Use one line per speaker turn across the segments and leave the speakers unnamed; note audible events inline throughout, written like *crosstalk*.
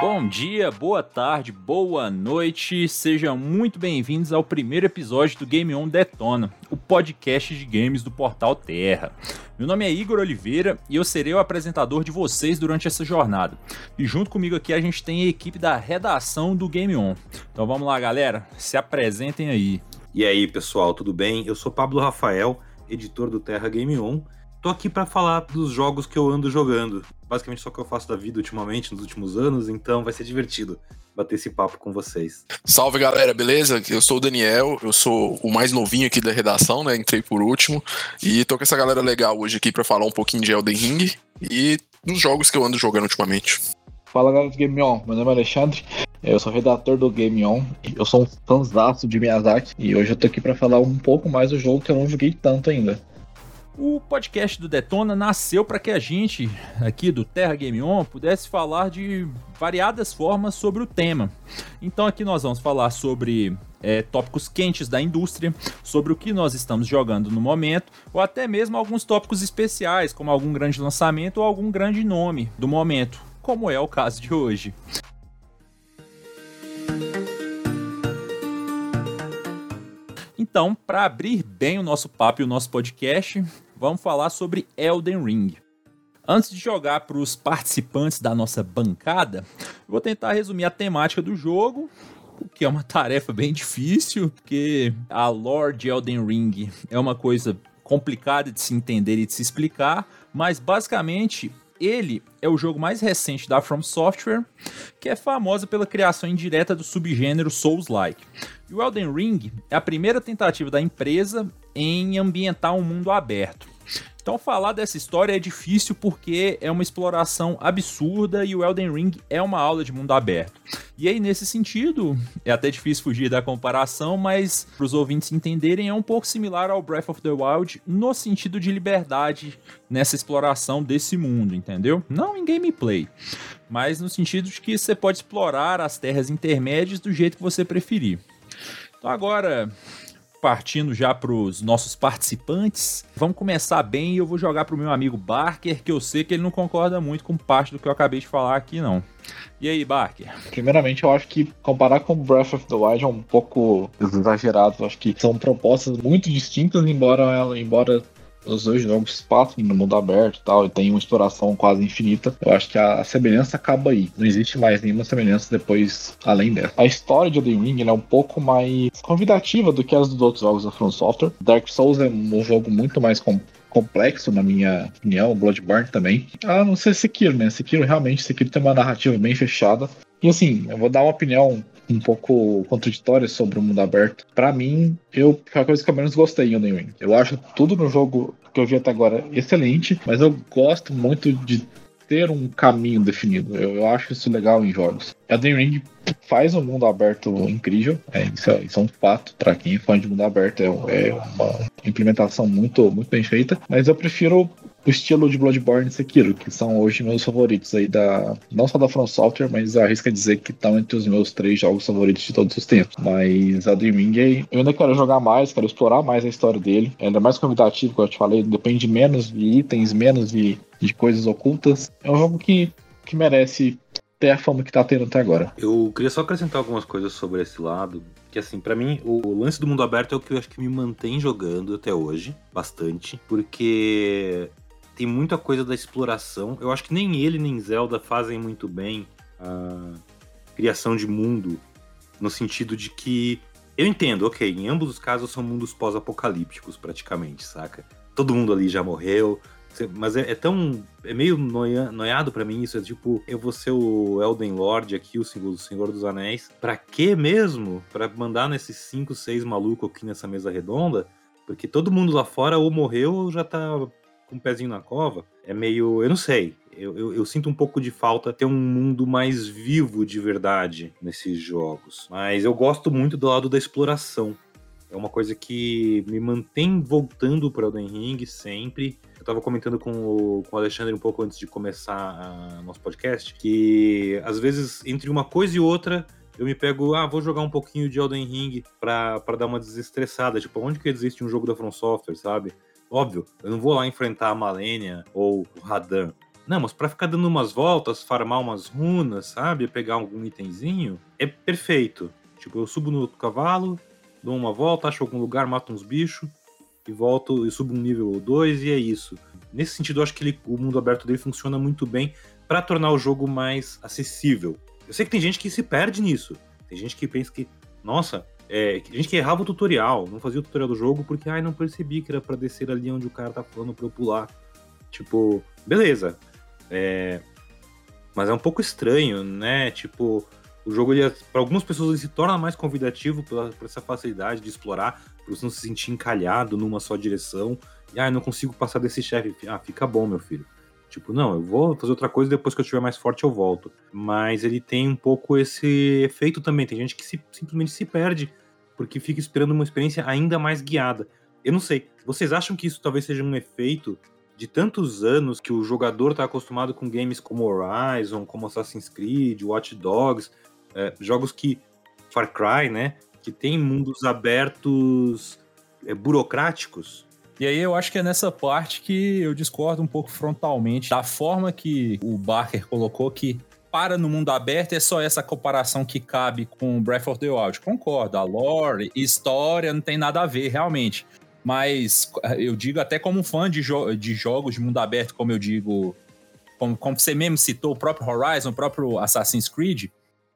Bom dia, boa tarde, boa noite, sejam muito bem-vindos ao primeiro episódio do Game On Detona, o podcast de games do Portal Terra. Meu nome é Igor Oliveira e eu serei o apresentador de vocês durante essa jornada. E junto comigo aqui a gente tem a equipe da redação do Game On. Então vamos lá, galera, se apresentem aí.
E aí, pessoal, tudo bem? Eu sou Pablo Rafael, editor do Terra Game On. Tô aqui para falar dos jogos que eu ando jogando. Basicamente só que eu faço da vida ultimamente, nos últimos anos, então vai ser divertido bater esse papo com vocês.
Salve galera, beleza? Eu sou o Daniel, eu sou o mais novinho aqui da redação, né? Entrei por último e tô com essa galera legal hoje aqui para falar um pouquinho de Elden Ring e dos jogos que eu ando jogando ultimamente.
Fala galera do Game On, meu nome é Alexandre, eu sou redator do Game On, eu sou um fãzaço de Miyazaki e hoje eu tô aqui para falar um pouco mais do jogo que eu não joguei tanto ainda.
O podcast do Detona nasceu para que a gente, aqui do Terra Game On, pudesse falar de variadas formas sobre o tema. Então aqui nós vamos falar sobre é, tópicos quentes da indústria, sobre o que nós estamos jogando no momento, ou até mesmo alguns tópicos especiais, como algum grande lançamento ou algum grande nome do momento, como é o caso de hoje. Então, para abrir bem o nosso papo e o nosso podcast, vamos falar sobre Elden Ring. Antes de jogar para os participantes da nossa bancada, vou tentar resumir a temática do jogo, o que é uma tarefa bem difícil, porque a lore de Elden Ring é uma coisa complicada de se entender e de se explicar, mas basicamente ele é o jogo mais recente da From Software, que é famosa pela criação indireta do subgênero Souls-like. E o Elden Ring é a primeira tentativa da empresa em ambientar um mundo aberto. Então falar dessa história é difícil porque é uma exploração absurda e o Elden Ring é uma aula de mundo aberto. E aí nesse sentido, é até difícil fugir da comparação, mas para os ouvintes entenderem é um pouco similar ao Breath of the Wild no sentido de liberdade nessa exploração desse mundo, entendeu? Não em gameplay, mas no sentido de que você pode explorar as terras intermédias do jeito que você preferir. Então agora partindo já para os nossos participantes. Vamos começar bem e eu vou jogar para o meu amigo Barker, que eu sei que ele não concorda muito com parte do que eu acabei de falar aqui, não. E aí, Barker?
Primeiramente, eu acho que comparar com Breath of the Wild é um pouco exagerado. Eu acho que são propostas muito distintas, embora ela, embora os dois jogos passam no mundo aberto e tal, e tem uma exploração quase infinita. Eu acho que a, semelhança acaba aí. Não existe mais nenhuma semelhança depois, além dessa. A história de Elden Ring é um pouco mais convidativa do que as dos outros jogos da From Software. Dark Souls é um jogo muito mais complexo, na minha opinião, Bloodborne também. Ah, não sei Sekiro, né? Sekiro realmente, Sekiro tem uma narrativa bem fechada. E assim, eu vou dar uma opinião um pouco contraditória sobre o mundo aberto. Para mim, eu a coisa que eu menos gostei em Elden Ring. Eu acho tudo no jogo que eu vi até agora excelente, mas eu gosto muito de ter um caminho definido. Eu, eu acho isso legal em jogos. Elden Ring faz um mundo aberto incrível, é, isso, é, isso, é, um fato para quem é fã de mundo aberto, é, é, uma implementação muito, muito bem feita, mas eu prefiro o estilo de Bloodborne e Sekiro, que são hoje meus favoritos aí da. Não só da From Software, mas arrisca dizer que estão entre os meus três jogos favoritos de todos os tempos. Mas a Dream Ring, eu ainda quero jogar mais, quero explorar mais a história dele. É ainda mais convidativo, como eu te falei, depende menos de itens, menos de, de coisas ocultas. É um jogo que, que merece ter a fama que tá tendo até agora.
Eu queria só acrescentar algumas coisas sobre esse lado. Que assim, para mim, o lance do mundo aberto é o que eu acho que me mantém jogando até hoje, bastante. Porque tem muita coisa da exploração. Eu acho que nem ele nem Zelda fazem muito bem a criação de mundo, no sentido de que. Eu entendo, ok, em ambos os casos são mundos pós-apocalípticos, praticamente, saca? Todo mundo ali já morreu, mas é, é, tão. É meio noia, noiado para mim isso. É tipo, eu vou ser o Elden Lord aqui, o Senhor, o Senhor dos Anéis. Pra quê mesmo? Pra mandar nesses 5, 6 malucos aqui nessa mesa redonda? Porque todo mundo lá fora ou morreu ou já tá com um pezinho na cova, é meio. Eu não sei. Eu, eu, eu, sinto um pouco de falta ter um mundo mais vivo de verdade nesses jogos. Mas eu gosto muito do lado da exploração. É uma coisa que me mantém voltando para Elden Ring sempre. Eu estava comentando com o, com o Alexandre um pouco antes de começar nosso podcast que às vezes entre uma coisa e outra eu me pego, ah, vou jogar um pouquinho de Elden Ring pra dar uma desestressada. Tipo, onde que existe um jogo da From Software, sabe? Óbvio, eu não vou lá enfrentar a Malenia ou o Radan. Não, mas pra ficar dando umas voltas, farmar umas runas, sabe? Pegar algum itemzinho, é perfeito. Tipo, eu subo no cavalo, dou uma volta, acho algum lugar, mato uns bichos, e volto e subo um nível ou dois, e é isso. Nesse sentido, eu acho que ele, o mundo aberto dele funciona muito bem para tornar o jogo mais acessível. Eu sei que tem gente que se perde nisso. Tem gente que pensa que, nossa, é, gente que errava o tutorial, não fazia o tutorial do jogo porque, ai, não percebi que era pra descer ali onde o cara tá falando pra eu pular. Tipo, beleza. É, mas é um pouco estranho, né? Tipo, o jogo, para algumas pessoas, ele se torna mais convidativo por, por essa facilidade de explorar, por você não se sentir encalhado numa só direção. E, eu não consigo passar desse chefe. Ah, fica bom, meu filho. Tipo, não, eu vou fazer outra coisa depois que eu estiver mais forte eu volto. Mas ele tem um pouco esse efeito também. Tem gente que se, simplesmente se perde porque fica esperando uma experiência ainda mais guiada. Eu não sei. Vocês acham que isso talvez seja um efeito de tantos anos que o jogador está acostumado com games como Horizon, como Assassin's Creed, Watch Dogs, é, jogos que Far Cry, né, que tem mundos abertos é, burocráticos.
E aí eu acho que é nessa parte que eu discordo um pouco frontalmente da forma que o Barker colocou que para no mundo aberto é só essa comparação que cabe com Breath of the Wild. Concordo, a lore, história não tem nada a ver realmente. Mas eu digo até como fã de, jo de jogos de mundo aberto, como eu digo, como, como você mesmo citou, o próprio Horizon, o próprio Assassin's Creed,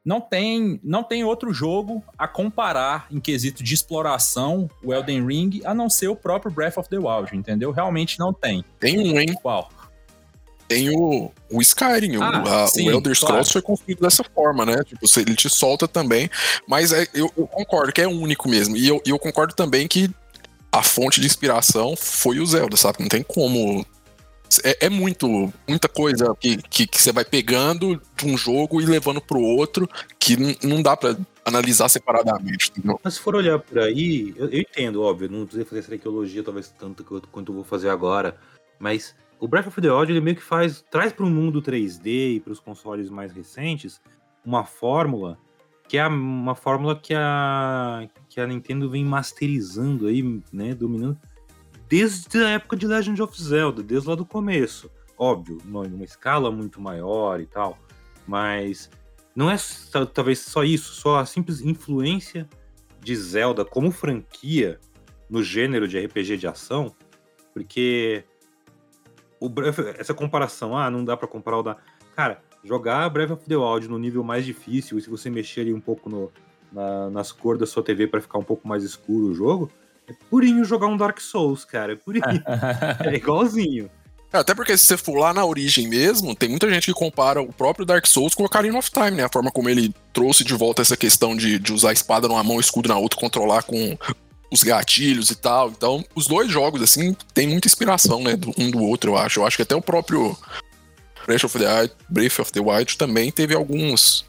não tem, não tem outro jogo a comparar em quesito de exploração o Elden Ring, a não ser o próprio Breath of the Wild, entendeu? Realmente não tem.
Tem um, hein?
Qual?
Tem o, o Skyrim. Ah, o, a, sim, o Elder Scrolls claro. foi construído dessa forma, né? Tipo, ele te solta também. Mas é, eu, eu, concordo que é único mesmo. E eu, eu concordo também que a fonte de inspiração foi o Zelda, sabe? Não tem como. É, é muito, muita coisa que, que, que, você vai pegando de um jogo e levando pro outro que não dá para analisar separadamente. Entendeu?
Mas se for olhar por aí, eu, eu entendo, óbvio, não precisa fazer essa arqueologia talvez tanto quanto eu vou fazer agora, mas o Breath of the Wild ele meio que faz traz para o mundo 3D e para os consoles mais recentes uma fórmula que é uma fórmula que a que a Nintendo vem masterizando aí, né, dominando desde a época de Legend of Zelda, desde lá do começo. Óbvio, numa escala muito maior e tal, mas não é talvez só isso, só a simples influência de Zelda como franquia no gênero de RPG de ação, porque o Breath, essa comparação, ah, não dá para comparar o da. Cara, jogar Breath of the Wild no nível mais difícil, e se você mexer ali um pouco no, na, nas cores da sua TV para ficar um pouco mais escuro o jogo, é purinho jogar um Dark Souls, cara. É purinho. *laughs* é igualzinho.
É, até porque se você for lá na origem mesmo, tem muita gente que compara o próprio Dark Souls com o Ocarina of Time, né? A forma como ele trouxe de volta essa questão de, de usar a espada numa mão, escudo na outra, controlar com os gatilhos e tal. Então, os dois jogos, assim, tem muita inspiração, né? Um do outro, eu acho. Eu acho que até o próprio Breath of the, Wild, Breath of the Wild também teve alguns,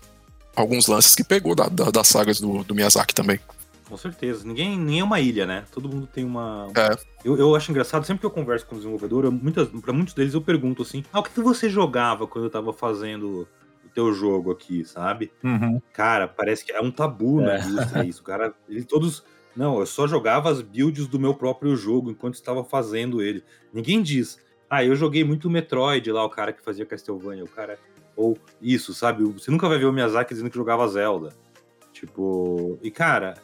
alguns lances que pegou da, da, das sagas do, do Miyazaki também.
Com certeza. Ninguém nem é uma ilha, né? Todo mundo tem uma. É. Eu, eu acho engraçado, sempre que eu converso com o desenvolvedor, eu, muitas, pra muitos deles eu pergunto assim: ah, o que você jogava quando eu tava fazendo o teu jogo aqui, sabe?
Uhum.
Cara, parece que é um tabu é. na indústria isso. O cara, eles todos não, eu só jogava as builds do meu próprio jogo enquanto estava fazendo ele. Ninguém diz, ah, eu joguei muito Metroid lá, o cara que fazia Castlevania, o cara. Ou isso, sabe? Você nunca vai ver o Miyazaki dizendo que jogava Zelda. Tipo. E cara,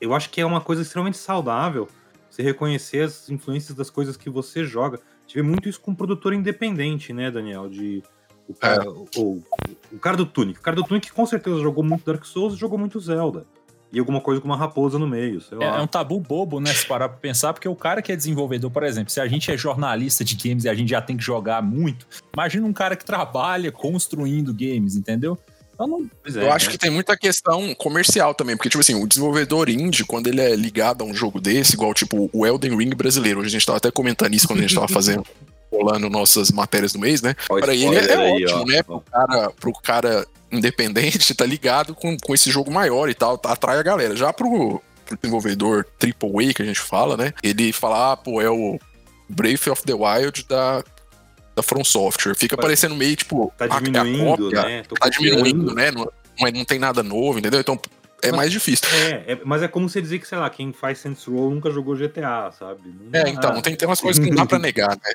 eu acho que é uma coisa extremamente saudável você reconhecer as influências das coisas que você joga. Tive muito isso com um produtor independente, né, Daniel? De. O cara, é. ou, o cara do Tunic. O cara do Tunic com certeza jogou muito Dark Souls e jogou muito Zelda e alguma coisa com uma raposa no meio.
É, é, um tabu bobo, né? Se parar pra pensar, porque o cara que é desenvolvedor, por exemplo, se a gente é jornalista de games e a gente já tem que jogar muito, imagina um cara que trabalha construindo games, entendeu?
Então não... É, eu acho né? que tem muita questão comercial também, porque, tipo assim, o desenvolvedor indie, quando ele é ligado a um jogo desse, igual, tipo, o Elden Ring brasileiro, hoje a gente tava até comentando isso quando a gente tava *laughs* fazendo rolando nossas matérias do mês, né? Para ele é, aí, ótimo, ó. né? Pro cara, pro cara independente tá ligado com, com esse jogo maior e tal, tá, atrai a galera. Já pro, pro desenvolvedor AAA que a gente fala, né? Ele fala, ah, pô, é o Breath of the Wild da, da From Software. Fica parecendo meio tipo.
Tá diminuindo, a, a cópia, né?
Tá diminuindo, né? Não, não tem nada novo, entendeu? Então é mas, mais difícil.
É, é, mas é como você dizer que, sei lá, quem faz Saints Row nunca jogou GTA, sabe?
Não é, então, tem, tem umas coisas que não dá pra negar, né?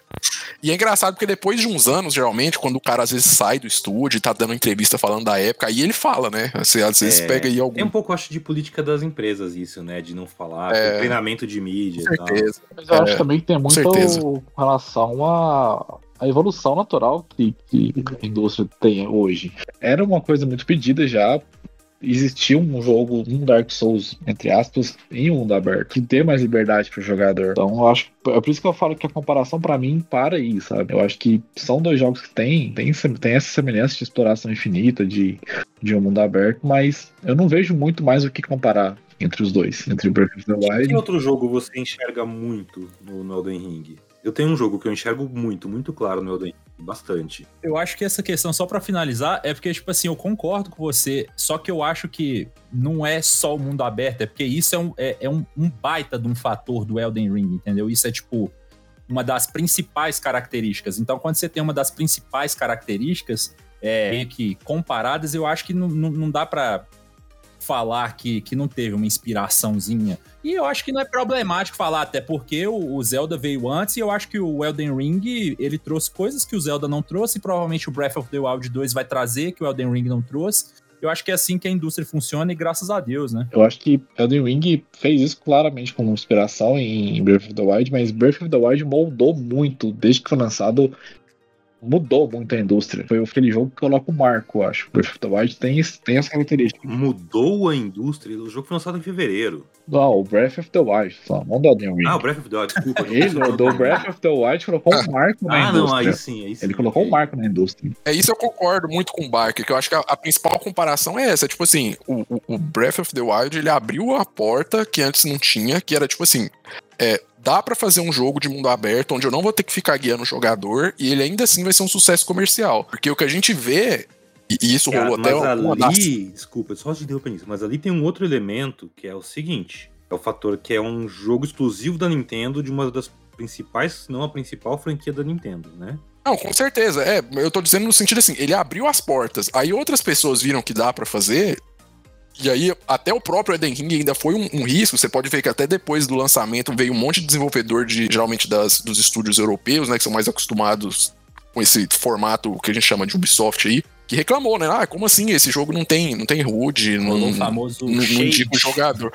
E é engraçado porque depois de uns anos, geralmente, quando o cara às vezes sai do estúdio e tá dando entrevista falando da época, aí ele fala, né? Você às vezes
É,
pega aí algum.
É um pouco, acho, de política das empresas isso, né? De não falar,
É.
treinamento de mídia
Com
e tal.
certeza.
Mas eu
É,
acho também que tem muito
certeza.
com relação à, à evolução natural que, que a indústria tem hoje. Era uma coisa muito pedida já. Existia um jogo, um Dark Souls, entre aspas, em um mundo aberto, que dê mais liberdade pro jogador. Então, eu acho. É por isso que eu falo que a comparação pra mim para aí, sabe? Eu acho que são dois jogos que tem, tem, tem essa semelhança de exploração infinita, de, de um mundo aberto, mas eu não vejo muito mais o que comparar entre os dois, entre Breath of the Wild
Que outro jogo você enxerga muito no, no Elden Ring? Eu tenho um jogo que eu enxergo muito, muito claro no Elden Ring. Bastante.
Eu acho que essa questão, só pra finalizar, é porque, tipo assim, eu concordo com você, só que eu acho que não é só o mundo aberto, é porque isso é um, é, é um, um baita de um fator do Elden Ring, entendeu? Isso é, tipo, uma das principais características. Então, quando você tem uma das principais características, é, meio que comparadas, eu acho que não, não, não dá pra falar que, que não teve uma inspiraçãozinha. E eu acho que não é problemático falar, até porque o, o Zelda veio antes e eu acho que o Elden Ring, ele trouxe coisas que o Zelda não trouxe e provavelmente o Breath of the Wild 2 vai trazer que o Elden Ring não trouxe. Eu acho que é assim que a indústria funciona e graças a Deus, né?
Eu acho que Elden Ring fez isso claramente como inspiração em Breath of the Wild, mas Breath of the Wild moldou muito desde que foi lançado. Mudou muito a indústria. Foi aquele jogo que coloca o marco, eu acho. Breath of the Wild tem, tem essa característica.
Mudou a indústria. O jogo foi lançado em fevereiro.
Não, o Breath of the Wild, só, não do Elden Ring.
Ah, o Breath of the Wild, desculpa. *laughs*
Ele, o do Breath of the Wild, colocou um marco na
Ah, não,
indústria.
aí sim, aí sim.
Ele colocou um marco na indústria.
É isso eu concordo muito com o Barker, que eu acho que a, a principal comparação é essa. Tipo assim, o, o- o Breath of the Wild, ele abriu a porta que antes não tinha, que era tipo assim, é, dá pra fazer um jogo de mundo aberto onde eu não vou ter que ficar guiando o jogador e ele ainda assim vai ser um sucesso comercial. Porque o que a gente vê, e, isso rolou até
mas
uma
ali, desculpa, só te interromper nisso, mas ali tem um outro elemento que é o seguinte: é o fator que é um jogo exclusivo da Nintendo de uma das principais, se não a principal franquia da Nintendo, né?
Não, com certeza. É, eu tô dizendo no sentido assim, ele abriu as portas, aí outras pessoas viram que dá pra fazer, e aí até o próprio Eden Ring ainda foi um, um risco. Você pode ver que até depois do lançamento veio um monte de desenvolvedor de geralmente das, dos estúdios europeus, né, que são mais acostumados com esse formato que a gente chama de Ubisoft aí, que reclamou, né? Ah, como assim? Esse jogo não tem, não tem HUD, não,
o famoso
não, não indica o jogador.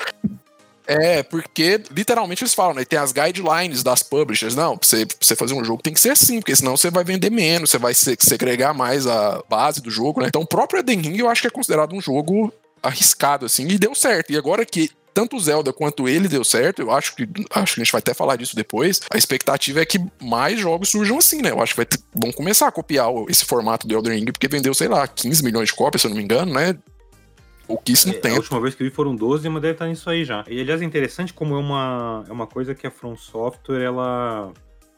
É, porque literalmente eles falam, né? Tem as guidelines das publishers. Não, pra você, pra você fazer um jogo tem que ser assim, porque senão você vai vender menos, você vai se- segregar mais a base do jogo, né? Então o próprio Eden Ring eu acho que é considerado um jogo arriscado, assim, e deu certo. E agora que tanto o Zelda quanto ele deu certo, eu acho que acho que a gente vai até falar disso depois. A expectativa é que mais jogos surjam assim, né? Eu acho que vai ter- vão começar a copiar esse formato do Elden Ring, porque vendeu, sei lá, 15 milhões de cópias, se eu não me engano, né? Pouquíssimo
É, a
tempo.
última vez que eu vi foram 12, mas deve estar nisso aí já. E aliás é interessante como é uma, é uma coisa que a From Software, ela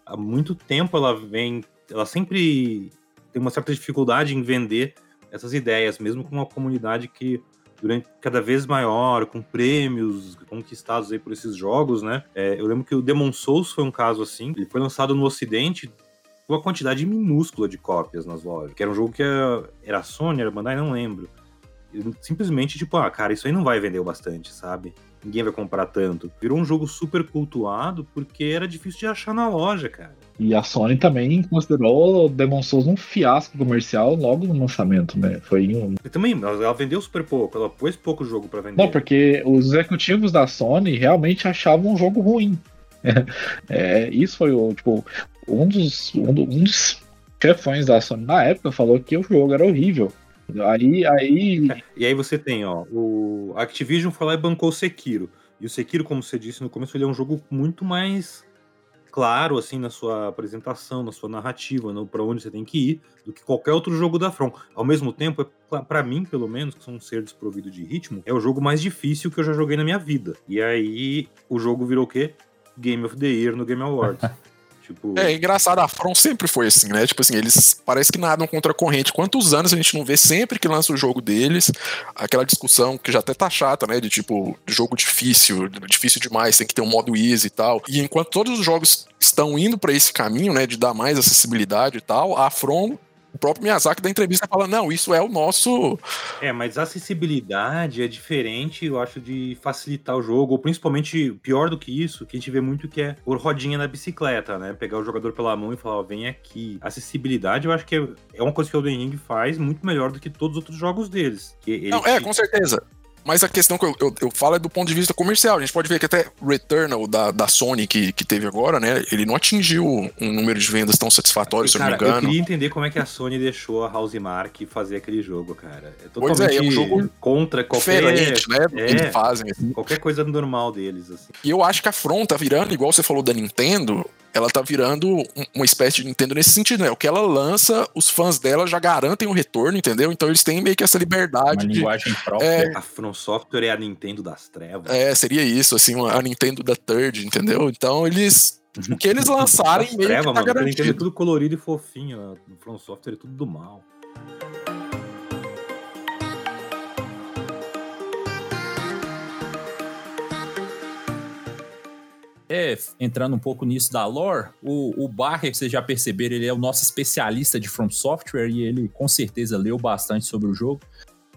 há muito tempo ela vem, ela sempre tem uma certa dificuldade em vender essas ideias, mesmo com uma comunidade que durante cada vez maior, com prêmios conquistados aí por esses jogos, né? É, eu lembro que o Demon Souls foi um caso assim. Ele foi lançado no Ocidente com uma quantidade minúscula de cópias nas lojas. Que era um jogo que era, era Sony, era Bandai, não lembro simplesmente tipo, ah, cara, isso aí não vai vender bastante, sabe? Ninguém vai comprar tanto. Virou um jogo super cultuado porque era difícil de achar na loja, cara.
E a Sony também considerou o Demon Souls um fiasco comercial logo no lançamento, né? Foi um.
E também, ela vendeu super pouco, ela pôs pouco jogo pra vender.
Não, porque os executivos da Sony realmente achavam um jogo ruim. *laughs* É, isso foi o, tipo, um dos, um, um dos chefões da Sony na época falou que o jogo era horrível. Aí, aí *laughs*
E aí você tem, ó, o Activision foi lá e bancou o Sekiro. E o Sekiro, como você disse no começo, ele é um jogo muito mais claro, assim, na sua apresentação, na sua narrativa, no, pra onde você tem que ir, do que qualquer outro jogo da From. Ao mesmo tempo, é, pra mim, pelo menos, que sou um ser desprovido de ritmo, é o jogo mais difícil que eu já joguei na minha vida. E aí, o jogo virou o quê? Game of the Year no Game Awards. *laughs* tipo...
É engraçado, a From sempre foi assim, né? Tipo assim, eles parece que nadam contra a corrente. Quantos anos a gente não vê sempre que lança o jogo deles? Aquela discussão que já até tá chata, né? De tipo, jogo difícil, difícil demais, tem que ter um modo easy e tal. E enquanto todos os jogos estão indo pra esse caminho, né? De dar mais acessibilidade e tal, a From o próprio Miyazaki da entrevista fala: não, isso é o nosso.
É, mas acessibilidade é diferente, eu acho, de facilitar o jogo, ou principalmente pior do que isso, que a gente vê muito que é por rodinha na bicicleta, né? Pegar o jogador pela mão e falar, ó, vem aqui. Acessibilidade, eu acho que é, é uma coisa que o Elden Ring faz muito melhor do que todos os outros jogos deles.
Não, é, com certeza. Mas a questão que eu, eu, eu, falo é do ponto de vista comercial. A gente pode ver que até Returnal da, da Sony que, que teve agora, né? Ele não atingiu um número de vendas tão satisfatório, se eu não me engano.
Eu queria entender como é que a Sony deixou a Housemark fazer aquele jogo, cara.
É totalmente pois é, é um jogo
contra qualquer.
Diferente, né? É, que eles fazem.
Assim. Qualquer coisa normal deles, assim.
E eu acho que a Front tá virando, igual você falou da Nintendo, ela tá virando uma espécie de Nintendo nesse sentido, né? O que ela lança, os fãs dela já garantem o retorno, entendeu? Então eles têm meio que essa liberdade.
Uma
de,
linguagem própria.
É, a From Software é a Nintendo das trevas.
É, seria isso, assim, a Nintendo da Third, entendeu? Então eles. O que eles lançarem meio treva, que tá mano, garantido.
A Nintendo é tudo colorido e fofinho, né? o From Software é tudo do mal.
É, entrando um pouco nisso da lore, o, o Barker, vocês já perceberam, ele é o nosso especialista de From Software e ele com certeza leu bastante sobre o jogo.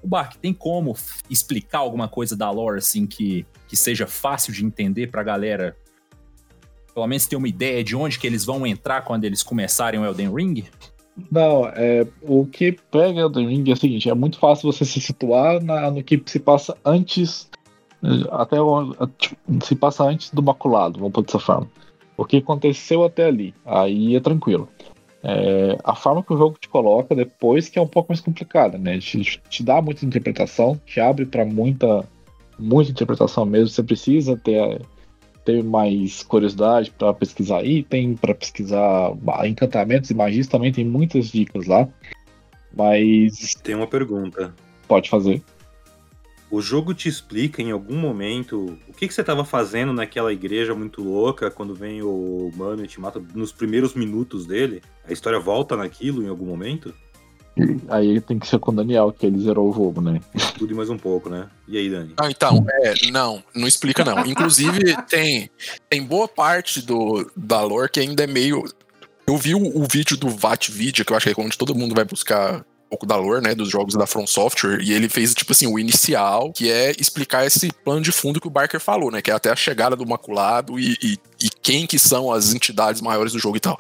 O Barker, tem como explicar alguma coisa da lore assim que, que seja fácil de entender pra galera? Pelo menos ter uma ideia de onde que eles vão entrar quando eles começarem o Elden Ring?
Não, é, o que pega Elden Ring é o seguinte, é muito fácil você se situar na, no que se passa antes até tipo, se passa antes do maculado, vamos por dessa forma. O que aconteceu até ali, aí é tranquilo. É, a forma que o jogo te coloca depois que é um pouco mais complicada, né? Te, te dá muita interpretação, te abre para muita, muita interpretação mesmo. Você precisa ter, ter mais curiosidade para pesquisar item, para pesquisar encantamentos e magias. Também tem muitas dicas lá. Mas.
Tem uma pergunta.
Pode fazer.
O jogo te explica em algum momento o que, que você estava fazendo naquela igreja muito louca quando vem o mano e te mata nos primeiros minutos dele? A história volta naquilo em algum momento?
Aí tem que ser com o Daniel, que ele zerou o jogo, né?
Tudo e mais um pouco, né? E aí, Dani?
Ah, então, é, não, não explica não. Inclusive, tem, tem boa parte do, da lore que ainda é meio. Eu vi o, o vídeo do VAT Video, que eu acho que é onde todo mundo vai buscar pouco da lore, né, dos jogos da From Software, e ele fez, tipo assim, o inicial, que é explicar esse plano de fundo que o Barker falou, né, que é até a chegada do Maculado e, e, e quem que são as entidades maiores do jogo e tal.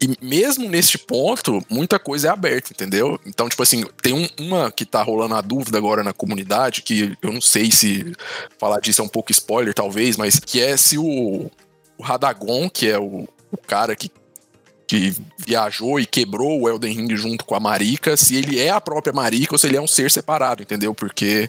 E mesmo neste ponto, muita coisa é aberta, entendeu? Então, tipo assim, tem um, uma que tá rolando a dúvida agora na comunidade, que eu não sei se falar disso é um pouco spoiler, talvez, mas que é se o, o Radagon, que é o, o cara que que viajou e quebrou o Elden Ring junto com a Marika, se ele é a própria Marika ou se ele é um ser separado, entendeu? Porque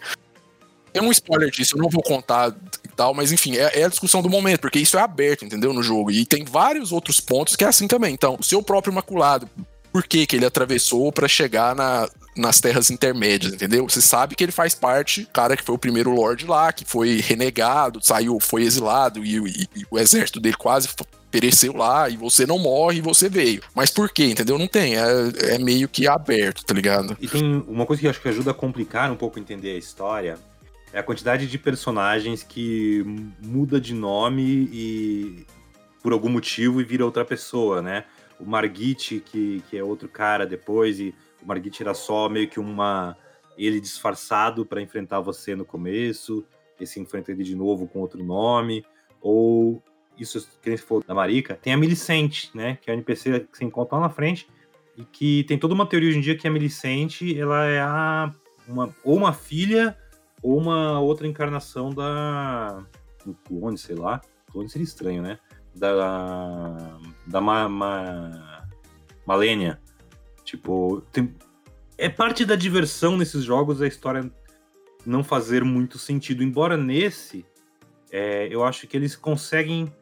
tem um spoiler disso, eu não vou contar e tal, mas enfim, é, é, a discussão do momento, porque isso é aberto, entendeu? No jogo. E tem vários outros pontos que é assim também. Então, o seu próprio Imaculado, por que, que ele atravessou para chegar na, nas terras intermédias, entendeu? Você sabe que ele faz parte, cara que foi o primeiro Lorde lá, que foi renegado, saiu, foi exilado e, e, e o exército dele quase pereceu lá e você não morre e você veio. Mas por quê, entendeu? Não tem. É, é meio que aberto, tá ligado?
E tem uma coisa que acho que ajuda a complicar um pouco entender a história. É a quantidade de personagens que muda de nome e por algum motivo e vira outra pessoa, né? O Margit, que, que é outro cara depois, e o Margit era só meio que uma. ele disfarçado para enfrentar você no começo, e se enfrenta ele de novo com outro nome. Ou isso que nem se for da Marica, tem a Milicente, né? Que é a NPC que você encontra lá na frente e que tem toda uma teoria hoje em dia que a Milicente, ela é a, uma, ou uma filha ou uma outra encarnação da do clone, sei lá. Clone seria estranho, né? Da da Ma, Ma, Malenia. Tipo, tem, é parte da diversão nesses jogos a história não fazer muito sentido. Embora nesse, é, eu acho que eles conseguem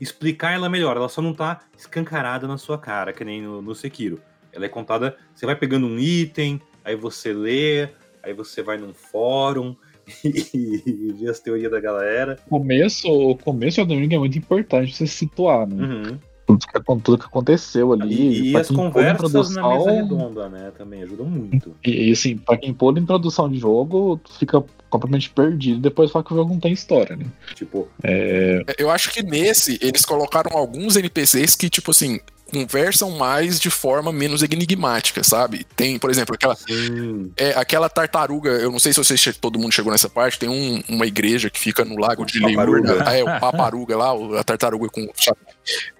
explicar ela melhor. Ela só não tá escancarada na sua cara, que nem no, no Sekiro. Ela é contada, você vai pegando um item, aí você lê, aí você vai num fórum *laughs* e, vê as teorias da galera.
O começo, o começo do Ring é muito importante você situar, né? Uhum. Tudo, que, tudo que aconteceu ali.
E, e as conversas na mesa redonda, né? Também ajudam muito.
E, e assim, pra quem pôr em produção de jogo, fica completamente perdido depois fala que o jogo não tem história, né?
Tipo.
É... Eu acho que nesse eles colocaram alguns NPCs que, tipo assim, conversam mais de forma menos enigmática, sabe? Tem, por exemplo, aquela, é, aquela tartaruga, eu não sei se vocês, todo mundo chegou nessa parte, tem um, uma igreja que fica no lago de Lemur, ah, é, o paparuga lá, a tartaruga com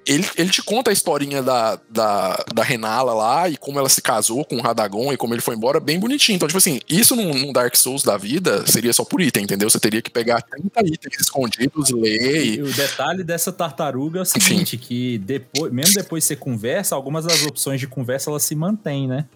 ele, ele te conta a historinha da, da, da Renala lá e como ela se casou com o Radagon e como ele foi embora, bem bonitinho. Então, tipo assim, isso num, num Dark Souls da vida seria só por item, entendeu? Você teria que pegar 30 itens escondidos, ler. E...
e o detalhe dessa tartaruga é o seguinte: Enfim. que depois, mesmo depois que você conversa, algumas das opções de conversa elas se mantêm, né?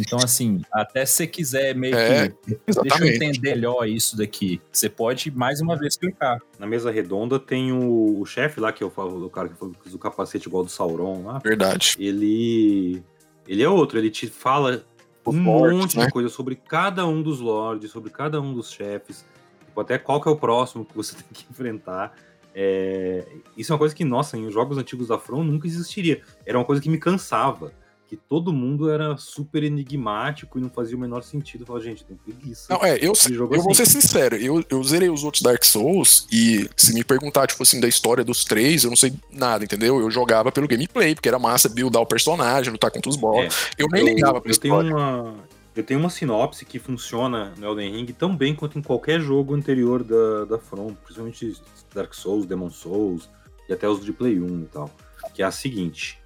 Então, assim, até se você quiser meio
é,
que. Deixa eu entender melhor isso daqui. Você pode mais uma vez clicar.
Na mesa redonda tem o, o chefe lá, que eu falo, do cara que fez o capacete igual do Sauron lá.
Verdade.
Ele. Ele é outro, ele te fala um monte né? de coisa sobre cada um dos lords, sobre cada um dos chefes. Tipo, até qual que é o próximo que você *laughs* tem que enfrentar. É... Isso é uma coisa que, nossa, em jogos antigos da From nunca existiria. Era uma coisa que me cansava que todo mundo era super enigmático e não fazia o menor sentido. Eu falava, gente, tem preguiça.
Não, é, eu, eu assim. vou ser sincero, eu, eu zerei os outros Dark Souls e se me perguntar, tipo assim, da história dos três, eu não sei nada, entendeu? Eu jogava pelo gameplay, porque era massa buildar o personagem, lutar contra os boss. É, eu nem eu, ligava pra
eu tenho uma Eu tenho uma sinopse que funciona no Elden Ring tão bem quanto em qualquer jogo anterior da, da From, principalmente Dark Souls, Demon Souls e até os de Play 1 e tal. Que é a seguinte: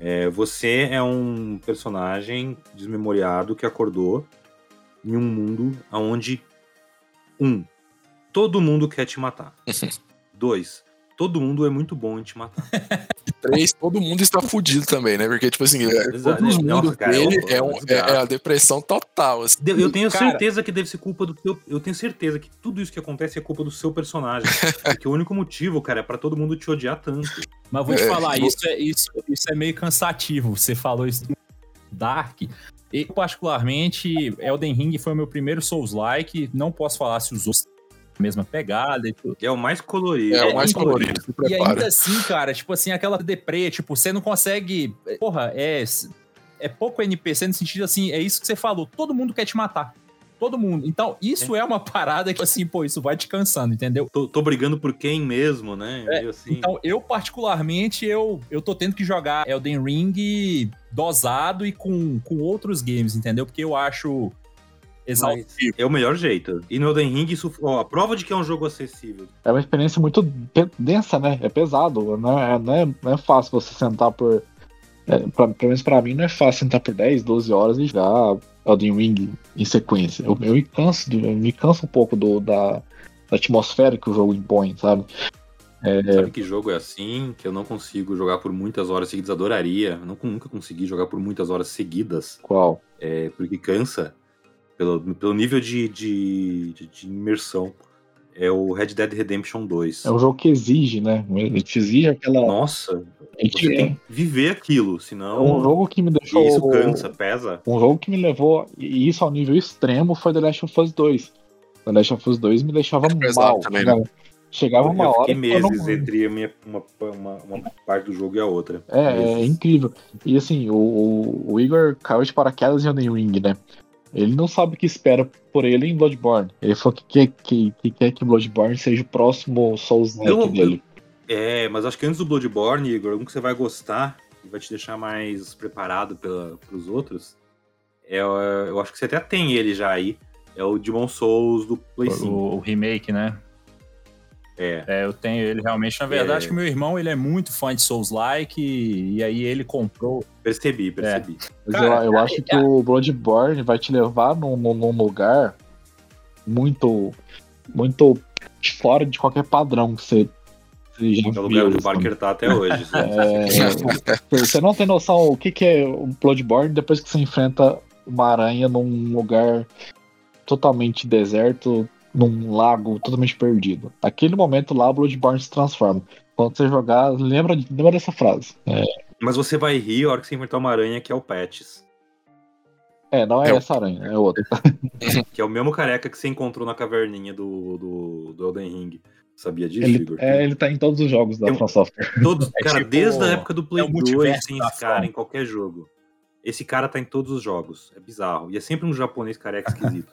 é, você é um personagem desmemoriado que acordou em um mundo onde, um, todo mundo quer te matar. *laughs* Dois, todo mundo é muito bom em te matar. *laughs*
três, todo mundo está fudido também, né? Porque, tipo assim, é, todo mundo cara, dele é, é, um, é, é, a depressão total. Assim.
Eu tenho cara, certeza que deve ser culpa do teu. Eu tenho certeza que tudo isso que acontece é culpa do seu personagem. *laughs* porque o único motivo, cara, é pra todo mundo te odiar tanto.
Mas vou te é, falar, isso, é, isso, isso é meio cansativo. Você falou isso Dark. Eu, particularmente, Elden Ring foi o meu primeiro Souls-like. Não posso falar se os outros mesma pegada e tudo.
É o mais colorido.
É, o mais colorido.
E ainda assim, cara, tipo assim, aquela deprê, tipo, você não consegue. Porra, é. É pouco NPC no sentido assim, é isso que você falou. Todo mundo quer te matar. Todo mundo. Então, isso é, é uma parada que, assim, pô, isso vai te cansando, entendeu?
Tô, tô brigando por quem mesmo, né?
É, assim... Então, eu, particularmente, eu, eu tô tendo que jogar Elden Ring dosado e com, com outros games, entendeu? Porque eu acho
exaustivo. É o melhor jeito. E no Elden Ring, isso, ó, a prova de que é um jogo acessível.
É uma experiência muito densa, né? É pesado. Não é, não é, não é fácil você sentar por. É, pra, pelo menos pra mim, não é fácil sentar por 10, 12 horas e jogar Elden Ring em sequência. Eu, eu me canso, eu me canso um pouco do, da, da atmosfera que o jogo impõe, sabe?
É... Sabe que jogo é assim, que eu não consigo jogar por muitas horas seguidas? Adoraria. Eu nunca consegui jogar por muitas horas seguidas.
Qual?
É, porque cansa pelo, pelo nível de, de, de, de imersão, é o Red Dead Redemption 2.
É um jogo que exige, né? Ele te exige aquela.
Nossa, você é. tem que viver aquilo, senão.
É um jogo que me deixou.
Isso cansa, pesa.
Um jogo que me levou, e isso ao nível extremo, foi The Last of Us 2. The Last of Us 2 me deixava é mal. Também, né? Chegava uma
eu
hora.
meses não... entre a minha, uma, uma, uma, parte do jogo e a outra.
É, é incrível. E assim, o, o, Igor caiu de paraquedas em Elden Ring, né? Ele não sabe o que espera por ele em Bloodborne. Ele falou que quer que, que, quer que Bloodborne seja o próximo Souls-like dele.
É, mas acho que antes do Bloodborne, Igor, um que você vai gostar e vai te deixar mais preparado para os outros, é, eu acho que você até tem ele já aí, é o Demon Souls do Play 5.
O, o remake, né? É. é. eu tenho ele realmente. Na verdade, é. que meu irmão ele é muito fã de Souls-like e, e, aí ele comprou.
Percebi, percebi.
É. Cara, eu, eu acho que o Bloodborne vai te levar num, num lugar muito, muito fora de qualquer padrão que você
já é o lugar onde o Barker tá até hoje.
É, *laughs* você não tem noção o que, que é o Bloodborne depois que você enfrenta uma aranha num lugar totalmente deserto, num lago totalmente perdido. Aquele momento lá, Bloodborne se transforma. Quando você jogar, lembra, lembra dessa frase. É.
Mas você vai rir a hora que você enfrentar uma aranha que é o Patches.
É, não é, é essa aranha, é outra. *laughs*
que é o mesmo careca que você encontrou na caverninha do, do, do Elden Ring. Sabia disso,
ele, Igor? É, ele tá em todos os jogos da From Software.
Todos, *laughs* é cara, tipo, desde a época do Play é 2 tem esse cara em qualquer jogo. Esse cara tá em todos os jogos. É bizarro. E é sempre um japonês careca esquisito.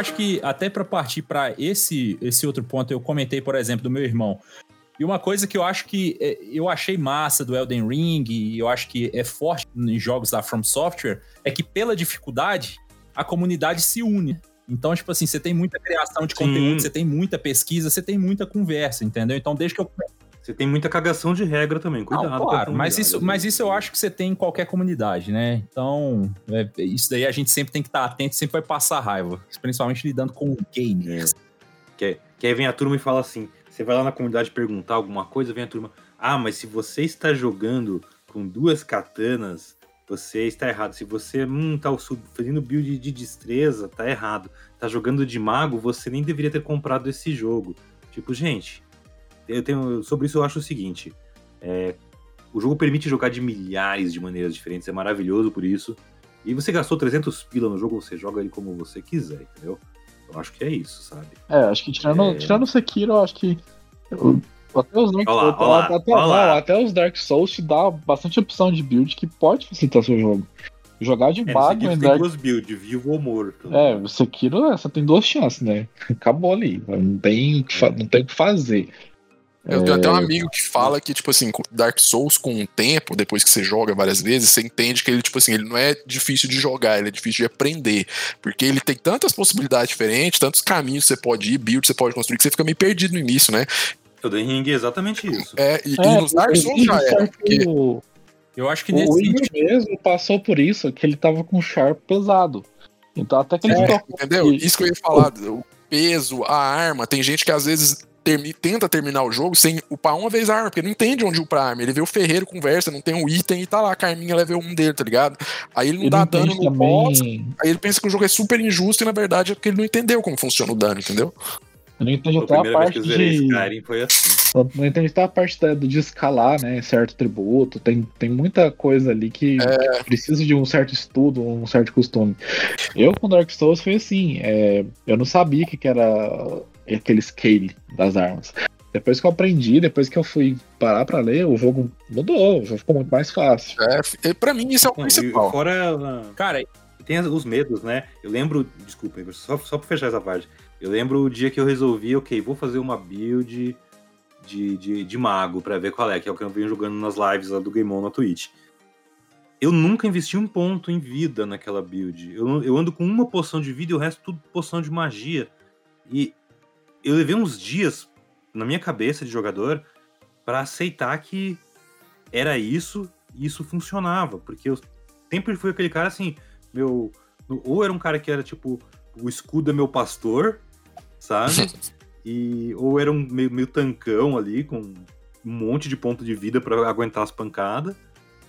Acho que até para partir para esse, esse outro ponto, eu comentei, por exemplo, do meu irmão. E uma coisa que eu acho que é, eu achei massa do Elden Ring, e eu acho que é forte em jogos da From Software, é que pela dificuldade, a comunidade se une. Então, tipo assim, você tem muita criação de
Sim.
conteúdo, você tem muita pesquisa, você tem muita conversa, entendeu? Então, desde que eu
Você tem muita cagação de regra também, cuidado.
não, claro, mas isso, mas isso eu acho que você tem em qualquer comunidade, né? Então, é, isso daí a gente sempre tem que estar atento, sempre vai passar raiva, principalmente lidando com gamers.
Que, que aí vem a turma e fala assim: você vai lá na comunidade perguntar alguma coisa, vem a turma, ah, mas se você está jogando com duas katanas, você está errado. Se você hum, tá fazendo build de destreza, tá errado. Tá jogando de mago, você nem deveria ter comprado esse jogo. Tipo, gente, eu tenho. Sobre isso eu acho o seguinte: é, o jogo permite jogar de milhares de maneiras diferentes, é maravilhoso por isso. E você gastou 300 pila no jogo, você joga ele como você quiser, entendeu? Eu acho que é isso, sabe?
É, acho que tirando,
É.
tirando o Sekiro, eu acho que. eu- até, os Dark,
Olha lá,
até,
olha lá,
até-
olha lá.
não, até os Dark Souls te dá bastante opção de build que pode facilitar seu jogo. Jogar de
É,
em
você tem
Dark.
duas builds, vivo ou morto.
É, o Sekiro é, só tem duas chances, né? *laughs* Acabou ali. Não tem, não tem o que fazer.
Eu tenho até um
É.
amigo que fala que, tipo assim, Dark Souls, com o tempo, depois que você joga várias vezes, você entende que ele, tipo assim, ele não é difícil de jogar, ele é difícil de aprender. Porque ele tem tantas possibilidades diferentes, tantos caminhos que você pode ir, build que você pode construir, que você fica meio perdido no início, né?
O The Ring é exatamente isso.
É, e, e
É,
nos Dark
o-
Souls já
o-
era. Porque,
O,
Eu acho que
o
nesse
Wii
sentido.
mesmo passou por isso, que ele tava com o Sharp pesado. Então até que ele
É,
trocou.
entendeu?
E-
Isso que eu ia falar, o peso, a arma, tem gente que às vezes termi- tenta terminar o jogo sem upar uma vez a arma, porque não entende onde upar a arma. Ele vê o ferreiro, conversa, não tem um item e tá lá, a Carminha level 1 dele, tá ligado? Aí ele não
ele
dá dano no boss,
também.
Aí ele pensa que o jogo é super injusto e na verdade é porque ele não entendeu como funciona o dano, entendeu?
Ele entende
A
até a parte
eu
de.
Skyrim foi assim.
Não entende até a parte de escalar, né? Certo tributo. Tem, tem muita coisa ali que,
É.
precisa de um certo estudo, um certo costume. Eu com Dark Souls foi assim. é, eu não sabia o que, que era aquele scale das armas. Depois que eu aprendi, depois que eu fui parar pra ler, o jogo mudou, o jogo ficou muito mais fácil.
É, pra mim isso é o
e
principal.
fora ah,
Cara,
tem os medos, né? Eu lembro, desculpa, só, só pra fechar essa parte. Eu lembro o dia que eu resolvi, ok, vou fazer uma build de, de, de mago pra ver qual é, que é o que eu venho jogando nas lives lá do Game On na Twitch. Eu nunca investi um ponto em vida naquela build. Eu, eu ando com uma poção de vida e o resto tudo poção de magia. E eu levei uns dias na minha cabeça de jogador pra aceitar que era isso e isso funcionava. Porque eu sempre fui aquele cara assim, meu. Ou era um cara que era tipo, o escudo é meu pastor, sabe? *laughs* e, ou era um meio, meio tancão ali, com um monte de ponto de vida pra aguentar as pancadas.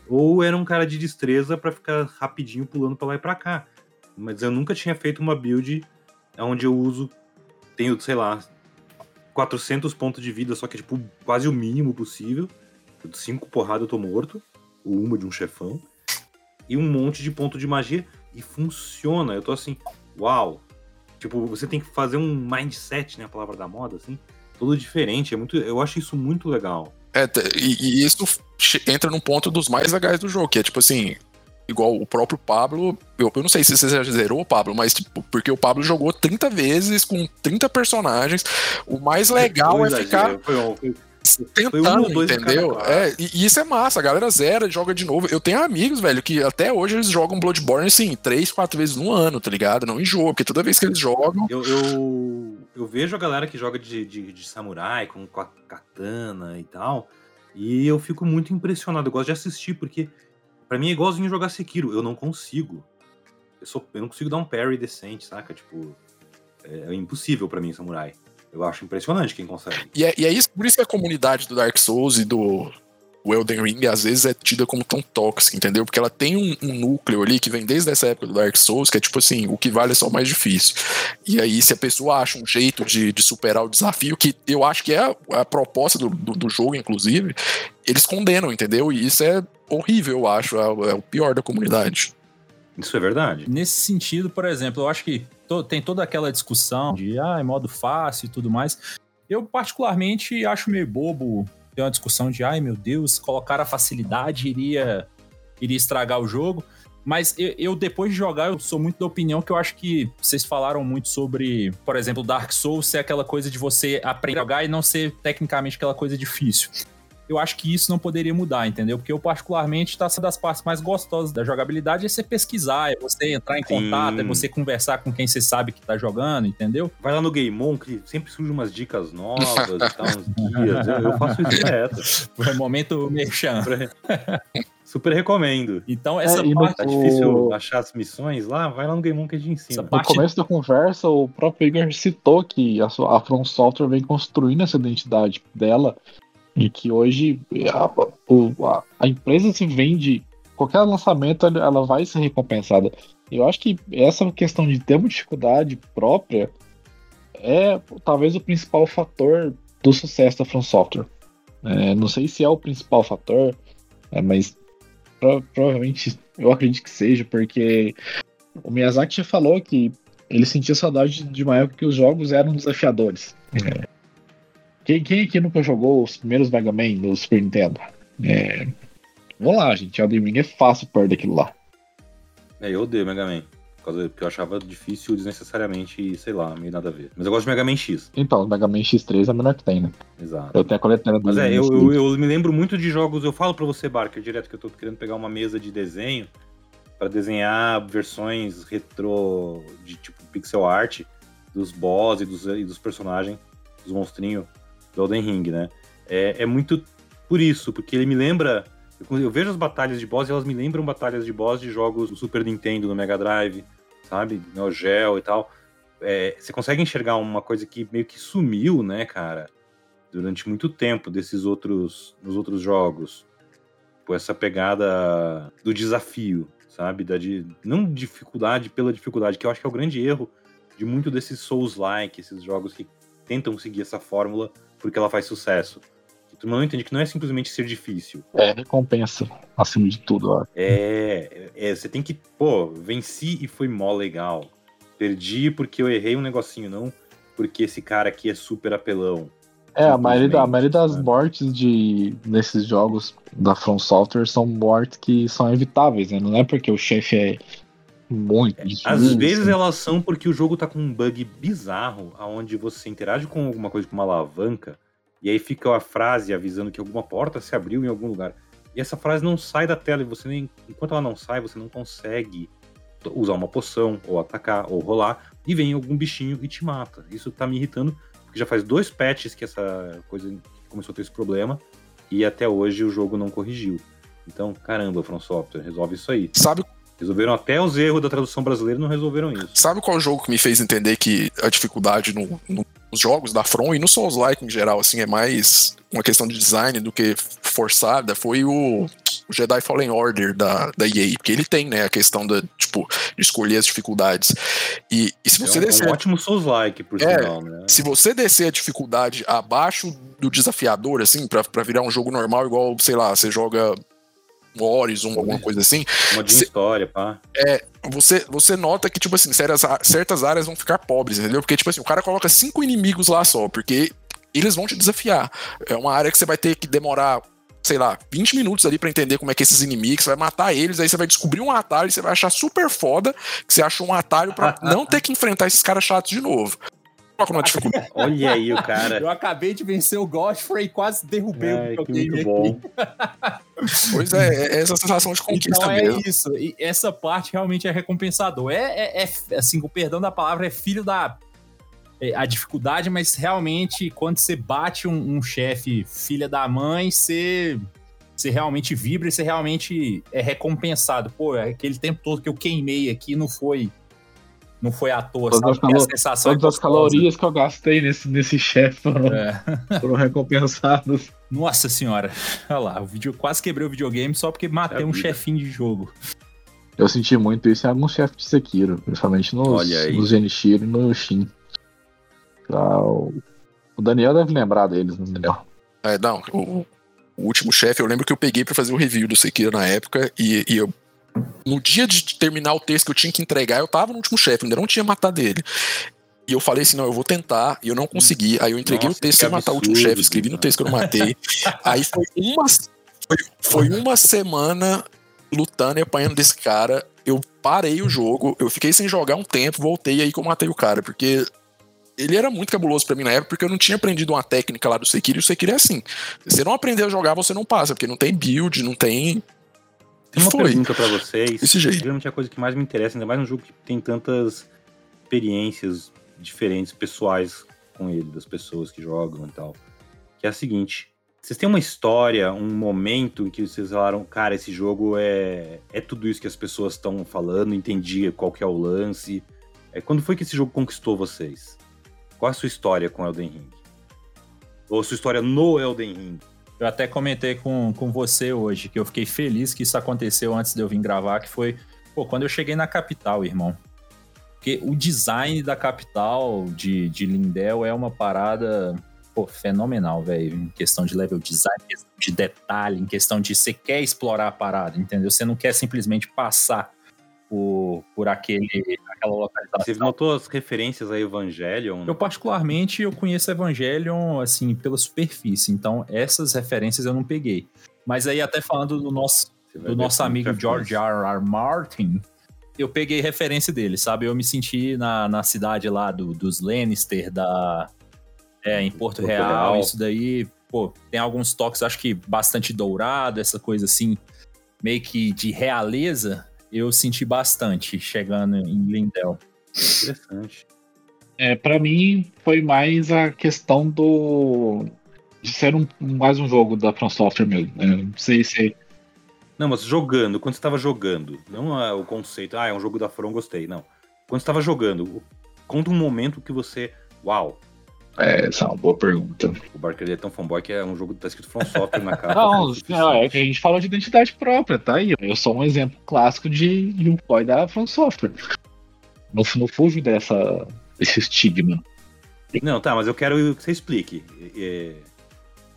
Ou era um cara de destreza pra ficar rapidinho pulando pra lá e pra cá. Mas eu nunca tinha feito uma build onde eu uso, tenho, sei lá, 400 pontos de vida, só que é tipo quase o mínimo possível. Cinco porradas eu tô morto, ou uma de um chefão. E um monte de ponto de magia. E funciona. Eu tô assim, uau. Tipo, você tem que fazer um mindset, né? A palavra da moda, assim. Todo diferente. É muito, eu acho isso muito legal.
É, e, e isso entra num ponto dos mais legais do jogo, que é tipo assim, igual o próprio Pablo. Eu, eu não sei se você já zerou, Pablo, mas tipo, porque o Pablo jogou 30 vezes com 30 personagens. O mais legal
Foi
é
exagero,
ficar
Foi,
tentando,
um
entendeu? É, e, e isso é massa, a galera zera, joga de novo. Eu tenho amigos, velho, que até hoje eles jogam Bloodborne assim, três, quatro vezes no ano, tá ligado? Não enjoa, porque toda vez que eles jogam.
Eu, eu, eu vejo a galera que joga de, de, de samurai, com, com a katana e tal, e eu fico muito impressionado. Eu gosto de assistir, porque pra mim é igualzinho jogar Sekiro. Eu não consigo. Eu, sou, eu não consigo dar um parry decente, saca? Tipo, é, é impossível pra mim, samurai. Eu acho impressionante quem consegue.
E é, e é isso, por isso que a comunidade do Dark Souls e do o Elden Ring às vezes é tida como tão tóxica, entendeu? Porque ela tem um, um núcleo ali que vem desde essa época do Dark Souls, que é tipo assim, o que vale é só o mais difícil. E aí, se a pessoa acha um jeito de, de superar o desafio, que eu acho que é a, a proposta do, do, do jogo, inclusive, eles condenam, entendeu? E isso é horrível, eu acho, é, o- é o pior da comunidade.
Isso é verdade.
Nesse sentido, por exemplo, eu acho que to- tem toda aquela discussão de ah, é modo fácil e tudo mais. Eu, particularmente, acho meio bobo ter uma discussão de ai meu Deus, colocar a facilidade iria, iria estragar o jogo. Mas eu, eu, depois de jogar, eu sou muito da opinião que eu acho que vocês falaram muito sobre, por exemplo, Dark Souls ser aquela coisa de você aprender a jogar e não ser tecnicamente aquela coisa difícil eu acho que isso não poderia mudar, entendeu? Porque eu, particularmente, tá sendo das partes mais gostosas da jogabilidade é você pesquisar, é você entrar em Sim. contato, é você conversar com quem você sabe que tá jogando, entendeu?
Vai lá no Game On, que sempre surgem umas dicas novas e tal, uns *laughs* guias. Eu, eu faço isso direto. *laughs*
Foi momento merchan. *laughs*
Super recomendo.
Então, essa é, parte.
Tá difícil achar as missões lá, vai lá no Game On que a gente ensina.
No começo da conversa, o próprio Igor citou que a, a From Software vem construindo essa identidade dela e que hoje a, a, a empresa se vende, qualquer lançamento ela vai ser recompensada. Eu acho que essa questão de ter uma dificuldade própria é talvez o principal fator do sucesso da From Software. É, não sei se é o principal fator, é, mas pro, provavelmente eu acredito que seja, porque o Miyazaki já falou que ele sentia saudade de uma época que os jogos eram desafiadores. É, quem, quem aqui nunca jogou os primeiros Mega Man no Super Nintendo? É... Vamos lá, gente. Elden Ring é fácil perto daquilo lá.
É, eu odeio Mega Man. Porque eu achava difícil desnecessariamente, sei lá, meio nada a ver. Mas eu gosto de Mega Man X.
Então, Mega Man X3 é o melhor que tem, né?
Exato.
Eu tenho a coletânea
do Mas é, eu, eu, eu, me lembro muito de jogos. Eu falo pra você, Barker, direto que eu tô querendo pegar uma mesa de desenho para desenhar versões retrô de tipo pixel art dos boss e dos, e dos personagens, dos monstrinhos do Elden Ring, né? É, é muito por isso, porque ele me lembra. Eu, eu, vejo as batalhas de boss e elas me lembram batalhas de boss de jogos do Super Nintendo, do Mega Drive, sabe? Neo Geo e tal. É, você consegue enxergar uma coisa que meio que sumiu, né, cara? Durante muito tempo desses outros, nos outros jogos. Por essa pegada do desafio, sabe? Da de, não dificuldade pela dificuldade, que eu acho que é o grande erro de muito desses Souls-like, esses jogos que tentam seguir essa fórmula porque ela faz sucesso. Tu não entende que não é simplesmente ser difícil.
É recompensa, acima de tudo. Ó.
É, é, você tem que, pô, venci e foi mó legal. Perdi porque eu errei um negocinho, não porque esse cara aqui é super apelão.
É, a maioria, a maioria das né? mortes de, nesses jogos da From Software são mortes que são evitáveis, né? Não é porque o chefe é muito é.
Às vezes elas são porque o jogo tá com um bug bizarro, onde você interage com alguma coisa com uma alavanca, e aí fica a frase avisando que alguma porta se abriu em algum lugar. E essa frase não sai da tela, e você nem. Enquanto ela não sai, você não consegue usar uma poção, ou atacar, ou rolar, e vem algum bichinho e te mata. Isso tá me irritando, porque já faz dois patches que essa coisa começou a ter esse problema, e até hoje o jogo não corrigiu. Então, caramba, From Software, resolve isso aí.
Sabe
Resolveram até os erros da tradução brasileira não resolveram isso.
Sabe qual jogo que me fez entender que a dificuldade no, no, nos jogos da From e no Souls-like em geral, assim, é mais uma questão de design do que forçada? Foi o, o Jedi Fallen Order da, da EA, porque ele tem, né, a questão da, tipo, de escolher as dificuldades. E, e se você é um, descer...
um ótimo Souls-like, por é, sinal, né?
Se você descer a dificuldade abaixo do desafiador, assim, para virar um jogo normal, igual, sei lá, você joga Horizon, alguma coisa assim.
Uma de história, pá.
É, você, você nota que, tipo assim, certas, certas áreas vão ficar pobres, entendeu? Porque, tipo assim, o cara coloca cinco inimigos lá só, porque eles vão te desafiar. É uma área que você vai ter que demorar, sei lá, 20 minutos ali para entender como é que esses inimigos, você vai matar eles, aí você vai descobrir um atalho e você vai achar super foda que você achou um atalho para *laughs* não ter que enfrentar esses caras chatos de novo.
Dificuldade. Olha aí o cara.
Eu acabei de vencer o Godfrey e quase derrubei Ai, o videogame
bom.
pois é, é essa sensação de conquista
então
é mesmo.
isso. E essa parte realmente é recompensador. É, é, é assim, o perdão da palavra, é filho da é, a dificuldade, mas realmente quando você bate um, um chefe filha da mãe, você você realmente vibra e você realmente é recompensado. Pô, aquele tempo todo que eu queimei aqui não foi não foi à toa,
todas sabe? As, sensação todas é as calorias que eu gastei nesse, nesse chefe foram, é. *laughs* foram recompensadas.
Nossa senhora, olha lá, o vídeo, quase quebrei o videogame só porque matei é um chefinho de jogo.
Eu senti muito isso em alguns chefes de Sekiro, principalmente nos, nos Genichiro e no Shin. Ah, o Daniel deve lembrar deles, não Daniel?
É, não, o, o último chefe, eu lembro que eu peguei para fazer o review do Sekiro na época e, e eu no dia de terminar o texto que eu tinha que entregar, eu tava no último chefe, ainda não tinha matado ele. E eu falei assim, não, eu vou tentar, e eu não consegui. Aí eu entreguei Nossa, o texto sem matar o último chefe, escrevi no texto que eu não matei. Aí foi uma, foi, foi uma semana lutando e apanhando desse cara. eu parei o jogo, eu fiquei sem jogar um tempo, voltei aí que eu matei o cara, porque ele era muito cabuloso para mim na época, porque eu não tinha aprendido uma técnica lá do Sekiro, e o Sekiro é assim. Se você não aprender a jogar, você não passa, porque não tem build, não tem.
Tem uma
Foi.
pergunta pra vocês.
Desse jeito.
Geralmente é a coisa que mais me interessa, ainda mais num jogo que tem tantas experiências diferentes, pessoais com ele, das pessoas que jogam e tal. Que é a seguinte: vocês têm uma história, um momento em que vocês falaram, cara, esse jogo é, é tudo isso que as pessoas estão falando, entendi qual que é o lance. É, quando foi que esse jogo conquistou vocês? Qual é a sua história com Elden Ring? Ou a sua história no Elden Ring?
Eu até comentei com, com você hoje que eu fiquei feliz que isso aconteceu antes de eu vir gravar, que foi, pô, quando eu cheguei na capital, irmão. Porque o design da capital de, de Lindel é uma parada, pô, fenomenal, velho. Em questão de level design, de detalhe, em questão de você quer explorar a parada, entendeu? Você não quer simplesmente passar por, por aquele, aquela localização.
Você notou as referências a Evangelion?
Eu, particularmente, eu conheço Evangelion, assim, pela superfície. Então, essas referências eu não peguei. Mas aí, até falando do nosso, do nosso amigo
muita
George. R. R. Martin, eu peguei referência dele, sabe? Eu me senti na, na cidade lá do, dos Lannister, da... É, em Porto,
Porto
Real,
Real.
isso daí, pô, tem alguns toques, acho que bastante dourado, essa coisa assim, meio que de realeza, eu senti bastante chegando em Lindel.
Interessante.
É, para mim foi mais a questão do de ser um, mais um jogo da From Software mesmo. né? Não sei se
Não, mas jogando, quando você tava jogando, não é o conceito, ah, é um jogo da From, gostei, não. Quando você tava jogando, o- conta um momento que você, uau,
é, essa é uma boa pergunta.
o Barker é tão fanboy que é um jogo que tá escrito From Software na capa. *laughs*
Não, não, é que a gente falou de identidade própria, tá aí. Eu sou um exemplo clássico de, de um boy da From Software. Não, não fujo dessa, desse estigma.
Não, tá, mas eu quero que você explique. É, é,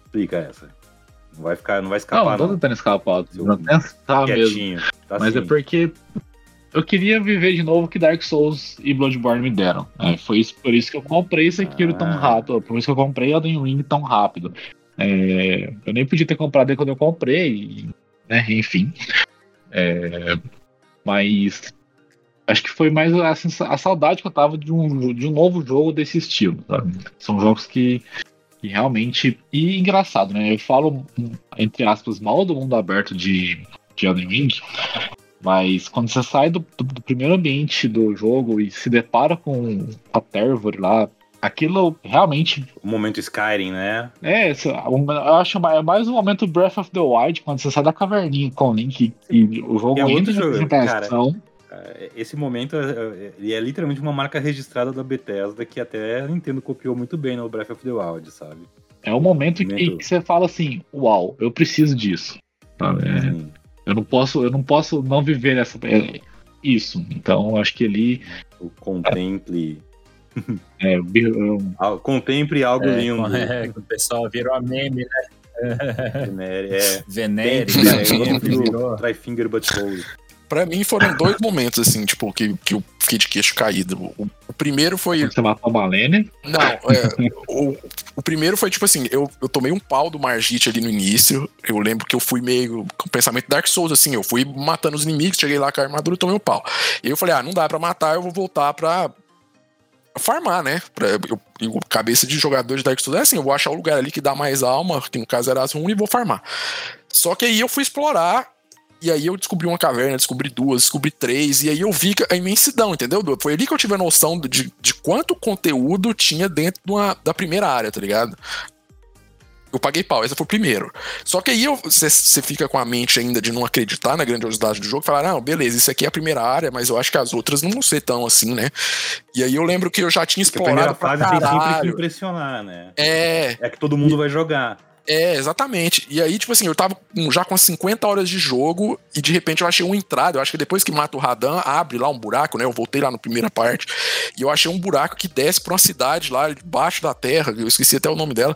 explica essa. Não vai ficar, não vai
Não,
escapar,
não tô
não.
tentando escapar.
Seu
Não pensar mesmo.
Tá
Mas é
assim.
porque eu queria viver de novo o que Dark Souls e Bloodborne me deram. É, foi isso, por isso que eu comprei Sekiro tão
Ah.
rápido. Por isso que eu comprei Elden Ring tão rápido. É, eu nem podia ter comprado ele quando eu comprei, né? Enfim. É, mas acho que foi mais a, a saudade que eu tava de um, de um novo jogo desse estilo. sabe? São jogos que, que realmente. E engraçado, né? Eu falo, entre aspas, mal do mundo aberto de, de Elden Ring. Mas quando você sai do, do- do primeiro ambiente do jogo e se depara com a Tervor lá, aquilo realmente
O momento Skyrim, né?
é, eu acho mais, é mais um momento Breath of the Wild, quando você sai da caverninha com o Link e o jogo
É
entra
jogo,
apresentação.
É, Esse momento é, é- ele é literalmente uma marca registrada da Bethesda que até a Nintendo copiou muito bem no Breath of the Wild, sabe?
É o momento que,
Momento.
que você fala assim, uau, eu preciso disso. sabe? É, eu não posso, eu não posso não viver essa é, isso. Então eu acho que ali
o contemple,
é, é,
al- contemple algo
É,
lindo.
é, o pessoal virou a meme, né?
Venere, é.
Venere,
Temple,
né?
é,
Meme,
outro
virou.
Try-finger butthole.
Pra mim foram dois momentos, assim, tipo, que, que eu fiquei de queixo caído. O, o primeiro foi.
você matou a Malene.
Não, é, *laughs* o, o primeiro foi tipo assim, eu, eu tomei um pau do Margit ali no início. Eu lembro que eu fui meio com o pensamento Dark Souls, assim, eu fui matando os inimigos, cheguei lá com a armadura e tomei um pau. E eu falei, ah, não dá pra matar, eu vou voltar pra farmar, né? Pra, eu, eu- cabeça de jogador de Dark Souls é assim, eu vou achar o lugar ali que dá mais alma, que no caso era as runas, e vou farmar. Só que aí eu fui explorar. E aí eu descobri uma caverna, descobri duas, descobri três, e aí eu vi a imensidão, entendeu? Foi ali que eu tive a noção de, de quanto conteúdo tinha dentro de uma- da primeira área, tá ligado? Eu paguei pau, esse foi o primeiro. Só que aí você fica com a mente ainda de não acreditar na grandiosidade do jogo, e falar, não, beleza, isso aqui é a primeira área, mas eu acho que as outras não vão ser tão assim, né? E aí eu lembro que eu já tinha
Porque a primeira
explorado
fase tem sempre que impressionar, né?
É,
É que todo mundo vai jogar.
É, exatamente. E aí, tipo assim, eu tava já com as 50 horas de jogo e de repente eu achei uma entrada. Eu acho que depois que mata o Radan, abre lá um buraco, né? Eu voltei lá na primeira parte e eu achei um buraco que desce pra uma cidade lá debaixo da terra. Eu esqueci até o nome dela.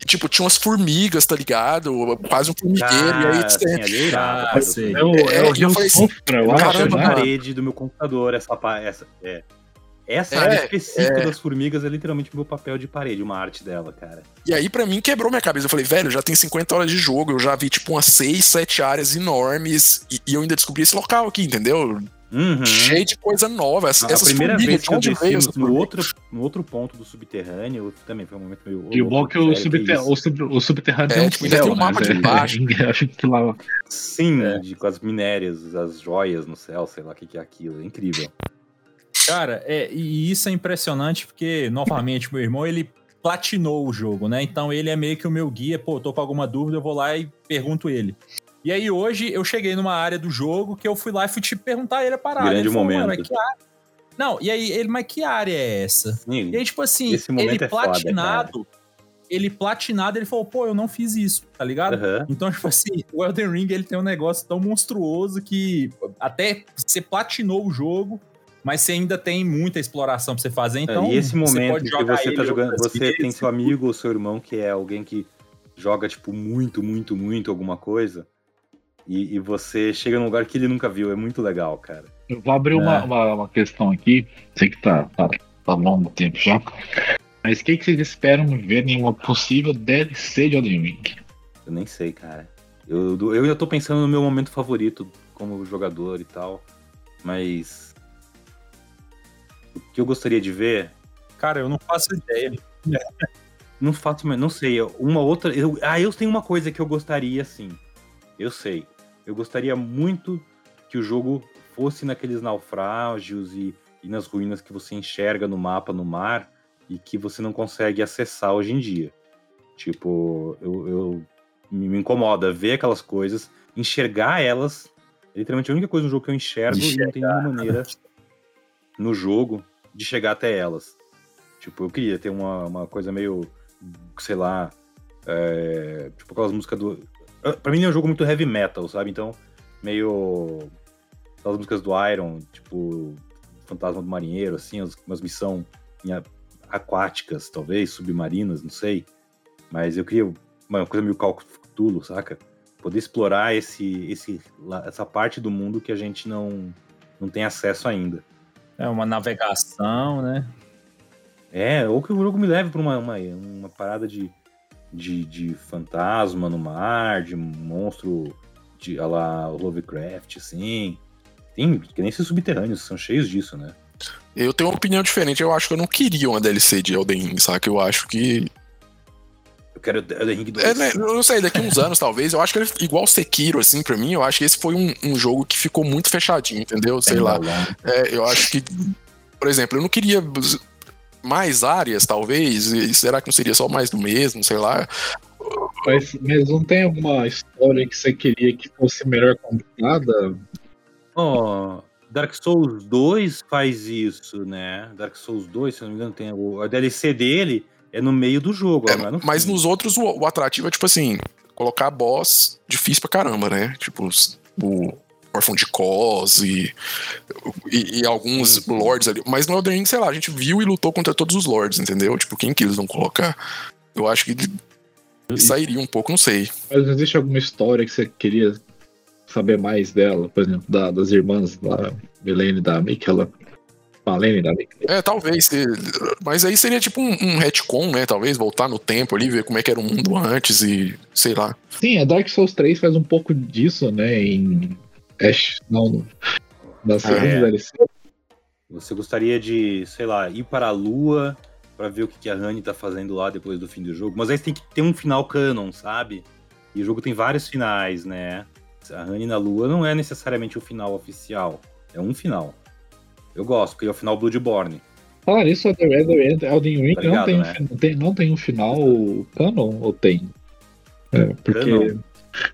E, tipo, tinha umas formigas, tá ligado? Quase um formigueiro. e aí,
assim, ali é
Ah.
É o, é
É,
o
eu
Rio
falei assim,
eu
Eu
caramba,
na
né?
parede do meu computador essa essa é. Essa
É,
área específica
é.
das formigas é literalmente meu papel de parede, uma arte dela, cara.
E aí, pra mim, quebrou minha cabeça. Eu falei, velho, já tem 50 horas de jogo, eu já vi, tipo, umas 6, 7 áreas enormes, e, e eu ainda descobri esse local aqui, entendeu?
Uhum.
cheio de coisa nova. Essa,
A
essas
primeira
formigas,
vez que eu desci no, outro, no outro ponto do subterrâneo, também foi um momento meio.
E o bom é que o,
sério,
subter
isso?
o, sub o subterrâneo
É,
tem um
tipo,
céu,
tem um
né?
mapa de *laughs*
É-
baixo.
é- *laughs* Eu acho que lá.
Sim,
É.
de, com as minérias, as joias no céu, sei lá o que, que é aquilo. É incrível.
Cara, é, e isso é impressionante porque, novamente, meu irmão, ele platinou o jogo, né? Então ele é meio que o meu guia. Pô, tô com alguma dúvida, eu vou lá e pergunto ele. E aí hoje eu cheguei numa área do jogo que eu fui lá e fui te perguntar ele a parada.
Grande
ele falou,
momento.
"Mano, mas que área? Não, e aí ele, mas que área é essa?
Sim,
E aí, tipo assim, ele
é foda,
platinado, ele platinado, ele falou, pô, eu não fiz isso, tá ligado?
aham.
Então, tipo assim, *laughs* o Elden Ring ele tem um negócio tão monstruoso que até você platinou o jogo, mas você ainda tem muita exploração pra você fazer. Então,
É, e esse
você
momento
pode
que você tá jogando, você
vezes.
tem seu amigo ou seu irmão que é alguém que joga, tipo, muito, muito, muito alguma coisa. E, e você chega num lugar que ele nunca viu. É muito legal, cara.
Eu vou abrir uma,
É.
uma, uma questão aqui. Sei que tá, tá, tá longo tempo já. Mas o que, que vocês esperam ver em uma possível DLC de Elden Ring?
Eu nem sei, cara. Eu, eu ainda tô pensando no meu momento favorito como jogador e tal. Mas. Que eu gostaria de ver.
Cara, eu não faço ideia. *laughs*
Não faço, mas não sei. Uma outra. eu- ah, eu tenho uma coisa que eu gostaria, sim. Eu sei. Eu gostaria muito que o jogo fosse naqueles naufrágios e, e nas ruínas que você enxerga no mapa, no mar, e que você não consegue acessar hoje em dia. Tipo, eu, eu- me, incomoda ver aquelas coisas, enxergar elas. É literalmente a única coisa no jogo que eu enxergo e não tem nenhuma maneira *laughs* no jogo de chegar até elas. Tipo, eu queria ter uma, uma coisa meio, sei lá, é, tipo aquelas músicas do. Ah, Pra mim é um jogo muito heavy metal, sabe? Então, meio. Aquelas músicas do Iron, tipo Fantasma do Marinheiro, assim, as- umas missões aquáticas, talvez, submarinas, não sei. Mas eu queria uma coisa meio Cthulhu, saca? Poder explorar esse, esse, essa parte do mundo que a gente não, não tem acesso ainda.
É uma navegação, né?
É, ou que o jogo me leve pra uma, uma, uma parada de, de, de fantasma no mar, de monstro de a lá Lovecraft, assim. Tem, que nem esses subterrâneos, são cheios disso, né?
Eu tenho uma opinião diferente. Eu acho que eu não queria uma DLC de Elden Ring, saca? Eu acho que.
Eu quero Elden Ring 2.
É, né, eu não sei, daqui uns anos talvez. Eu acho que ele, igual Sekiro, assim, pra mim, eu acho que esse foi um, um jogo que ficou muito fechadinho, entendeu? Sei lá. É, eu acho que, por exemplo, eu não queria mais áreas, talvez. e será que não seria só mais do mesmo? Sei lá.
Mas, mas não tem alguma história que você queria que fosse melhor contada?
Ó, Dark Souls 2 faz isso, né? Dark Souls 2, se não me engano, tem o, a DLC dele é no meio do jogo,
É,
não é no
mas nos outros, o, o atrativo é tipo assim: colocar boss difícil pra caramba, né? Tipo, os- o órfão de Cos e, e, e alguns
Sim, sim.
lords ali. Mas no Elden Ring, sei lá, a gente viu e lutou contra todos os lords, entendeu? Tipo, quem que eles vão colocar? Eu acho que sairia um pouco, não sei.
Mas existe alguma história que você queria saber mais dela? Por exemplo, da- das irmãs da Milene e da Mick, ela. Malene da Mick.
É, talvez. se- Mas aí seria tipo um, um retcon, né? Talvez voltar no tempo ali, ver como é que era o mundo antes e sei lá.
Sim, a Dark Souls 3 faz um pouco disso, né? Em. Ash, não. Na segunda
É.
DLC.
Você gostaria de, sei lá, ir para a lua pra ver o que que a Honey tá fazendo lá depois do fim do jogo. Mas aí você tem que ter um final canon, sabe? E o jogo tem vários finais, né? A Honey na lua não é necessariamente o final oficial. É um final. Eu gosto, porque é o final Bloodborne.
Falar isso, a The Red Elden Ring
Tá
não,
ligado,
tem, um
né?
não, tem, não tem um final canon, ou tem? É, porque.
Canon?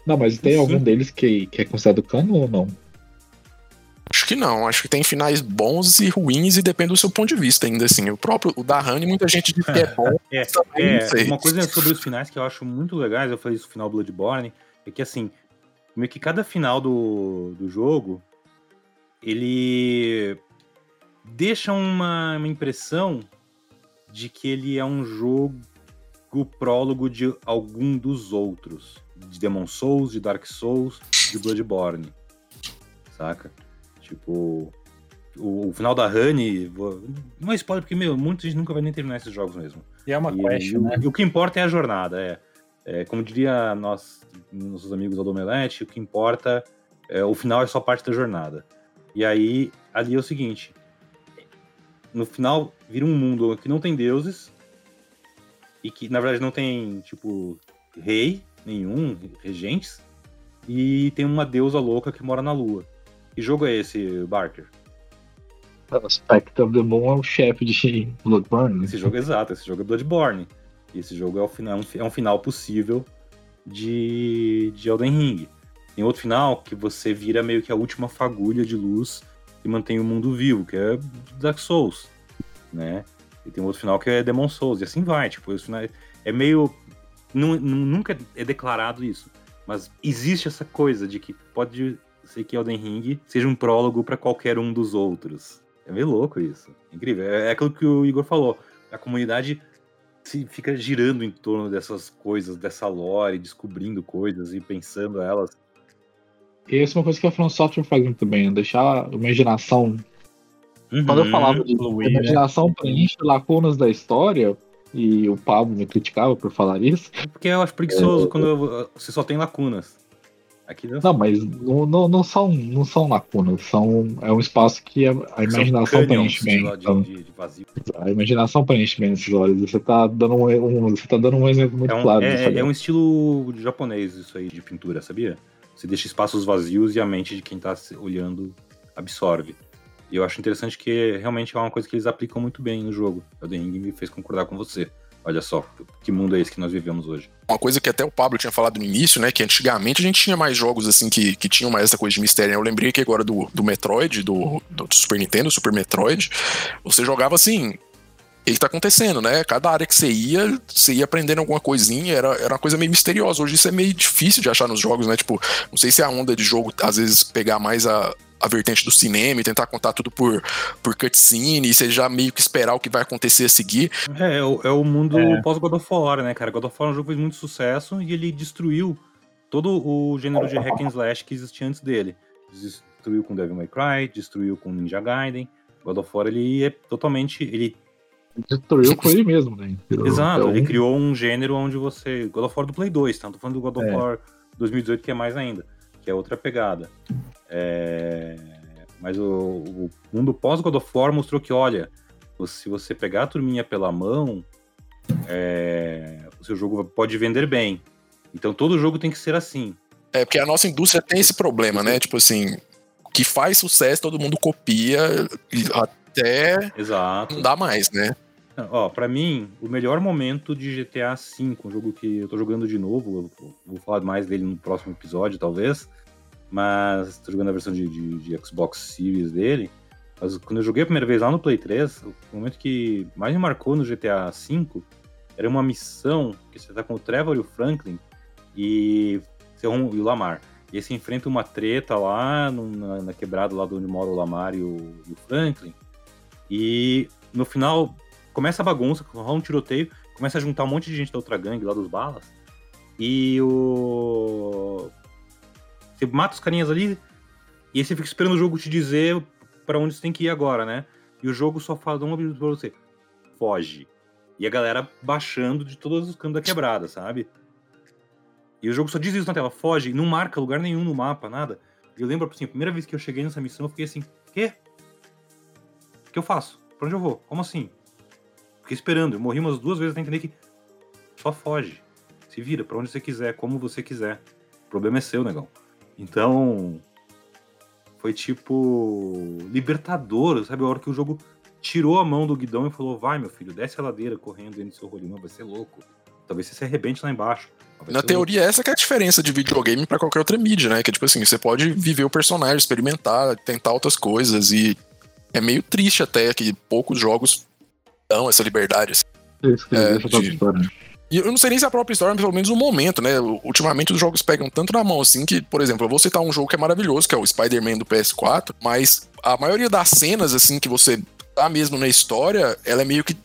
Não, mas tem
Sim.
algum deles que, que é considerado canon ou não?
Acho que não, acho que tem finais bons e ruins e depende do seu ponto de vista ainda assim. O próprio o da Honey, muita gente diz que é bom. *laughs*
É, é,
não
uma coisa sobre os finais que eu acho muito legais, eu falei isso no final Bloodborne, é que assim, meio que cada final do, do jogo, ele deixa uma, uma impressão de que ele é um jogo prólogo de algum dos outros. De Demon Souls, de Dark Souls, de Bloodborne. Saca? Tipo, o, o final da Honey, não é spoiler porque, meu, muita gente nunca vai nem terminar esses jogos mesmo.
E é uma
E,
quest,
e o-
né?
e o que importa é a jornada, é. É, como diria nós, nossos amigos do Omelete, o que importa é o final é só parte da jornada. E aí, ali é o seguinte: no final, vira um mundo que não tem deuses e que, na verdade, não tem, tipo, rei nenhum, regentes, e tem uma deusa louca que mora na lua. Que jogo é esse, Barker?
Spectre of the Moon é o chefe de Bloodborne.
Esse jogo é exato, esse jogo é Bloodborne. E esse jogo é, o final, é um final possível de, de Elden Ring. Tem outro final que você vira meio que a última fagulha de luz que mantém o mundo vivo, que é Dark Souls, né? E tem outro final que é Demon Souls, e assim vai, tipo, esse final é meio... Nunca é declarado isso, mas existe essa coisa de que pode ser que Elden Ring seja um prólogo para qualquer um dos outros. É meio louco isso. Incrível. É, é aquilo que o Igor falou. A comunidade se fica girando em torno dessas coisas, dessa lore, descobrindo coisas e pensando elas.
E essa é uma coisa que a From Software faz muito bem, deixar a imaginação. Uhum, Quando eu falava de fluir, a né? imaginação né? preenche lacunas da história, e o Pablo me criticava por falar isso.
Porque eu acho preguiçoso é, quando você só tem lacunas.
Aqui não, não mas não, não, não, são, não são lacunas, são, é um espaço que a, a imaginação preenche bem. Então, de, de a imaginação preenche bem esses olhos. Você está dando um, um, você tá dando um exemplo muito
é um,
claro.
É, é um estilo japonês isso aí de pintura, sabia? Você deixa espaços vazios e a mente de quem está olhando absorve. E eu acho interessante que realmente é uma coisa que eles aplicam muito bem no jogo. O The Ring me fez concordar com você. Olha só, que mundo é esse que nós vivemos hoje.
Uma coisa que até o Pablo tinha falado no início, né? Que antigamente a gente tinha mais jogos assim que, que tinham mais essa coisa de mistério. Eu lembrei aqui agora do, do Metroid, do, do Super Nintendo, Super Metroid. Você jogava assim, o que tá acontecendo, né? Cada área que você ia, você ia aprendendo alguma coisinha, era, era uma coisa meio misteriosa. Hoje isso é meio difícil de achar nos jogos, né? Tipo, não sei se é a onda de jogo, às vezes, pegar mais a, a vertente do cinema e tentar contar tudo por, por cutscene e você já meio que esperar o que vai acontecer a seguir.
É, é o, é o mundo é. pós-God of War, né, cara? God of War é um jogo que fez muito sucesso e ele destruiu todo o gênero de hack and slash que existia antes dele. Destruiu com Devil May Cry, destruiu com Ninja Gaiden. God of War, ele é totalmente... Ele
destruiu com ele mesmo, né?
Exato, então... ele criou um gênero onde você... God of War do Play 2, tá? Tô falando do God of é. War 2018, que é mais ainda que é outra pegada. É... Mas o, o mundo pós-God of War mostrou que, olha, se você pegar a turminha pela mão, é... o seu jogo pode vender bem. Então todo jogo tem que ser assim.
É, porque a nossa indústria tem esse problema, né? Tipo assim, que faz sucesso, todo mundo copia até
Exato.
não dá mais, né?
Ó, pra mim, o melhor momento de GTA V, um jogo que eu tô jogando de novo, vou falar mais dele no próximo episódio, talvez, mas tô jogando a versão de, de, de, Xbox Series dele. Mas quando eu joguei a primeira vez lá no Play 3, o momento que mais me marcou no GTA V era uma missão que você tá com o Trevor e o Franklin e, e o Lamar. E aí você enfrenta uma treta lá no, na, na, quebrada lá de onde mora o Lamar e o, e o Franklin. E no final começa a bagunça, rola um tiroteio, começa a juntar um monte de gente da outra gangue lá dos balas. E o. Você mata os carinhas ali, e aí você fica esperando o jogo te dizer para onde você tem que ir agora, né? E o jogo só fala um objetivo pra você: foge. E a galera baixando de todos os cantos da quebrada, sabe? E o jogo só diz isso na tela: foge, não marca lugar nenhum no mapa, nada. E eu lembro, assim, a primeira vez que eu cheguei nessa missão, eu fiquei assim: quê? O que eu faço? Pra onde eu vou? Como assim? Fiquei esperando. Eu morri umas duas vezes até entender que só foge. Se vira para onde você quiser, como você quiser. O problema é seu, negão. Então. Foi tipo. Libertador, sabe? A hora que o jogo tirou a mão do guidão e falou: vai, meu filho, desce a ladeira correndo dentro do seu rolinho. Vai ser louco. Talvez você se arrebente lá embaixo.
Na teoria, louco. essa que é a diferença de videogame para qualquer outra mídia, né? Que tipo assim, você pode viver o personagem, experimentar, tentar outras coisas. E é meio triste até que poucos jogos dão essa liberdade. Assim,
é, de...
E eu não sei nem se é a própria história, mas pelo menos no momento, né? Ultimamente os jogos pegam tanto na mão assim que, por exemplo, eu vou citar um jogo que é maravilhoso, que é o Spider-Man do PS4, mas a maioria das cenas, assim, que você tá mesmo na história, ela é meio que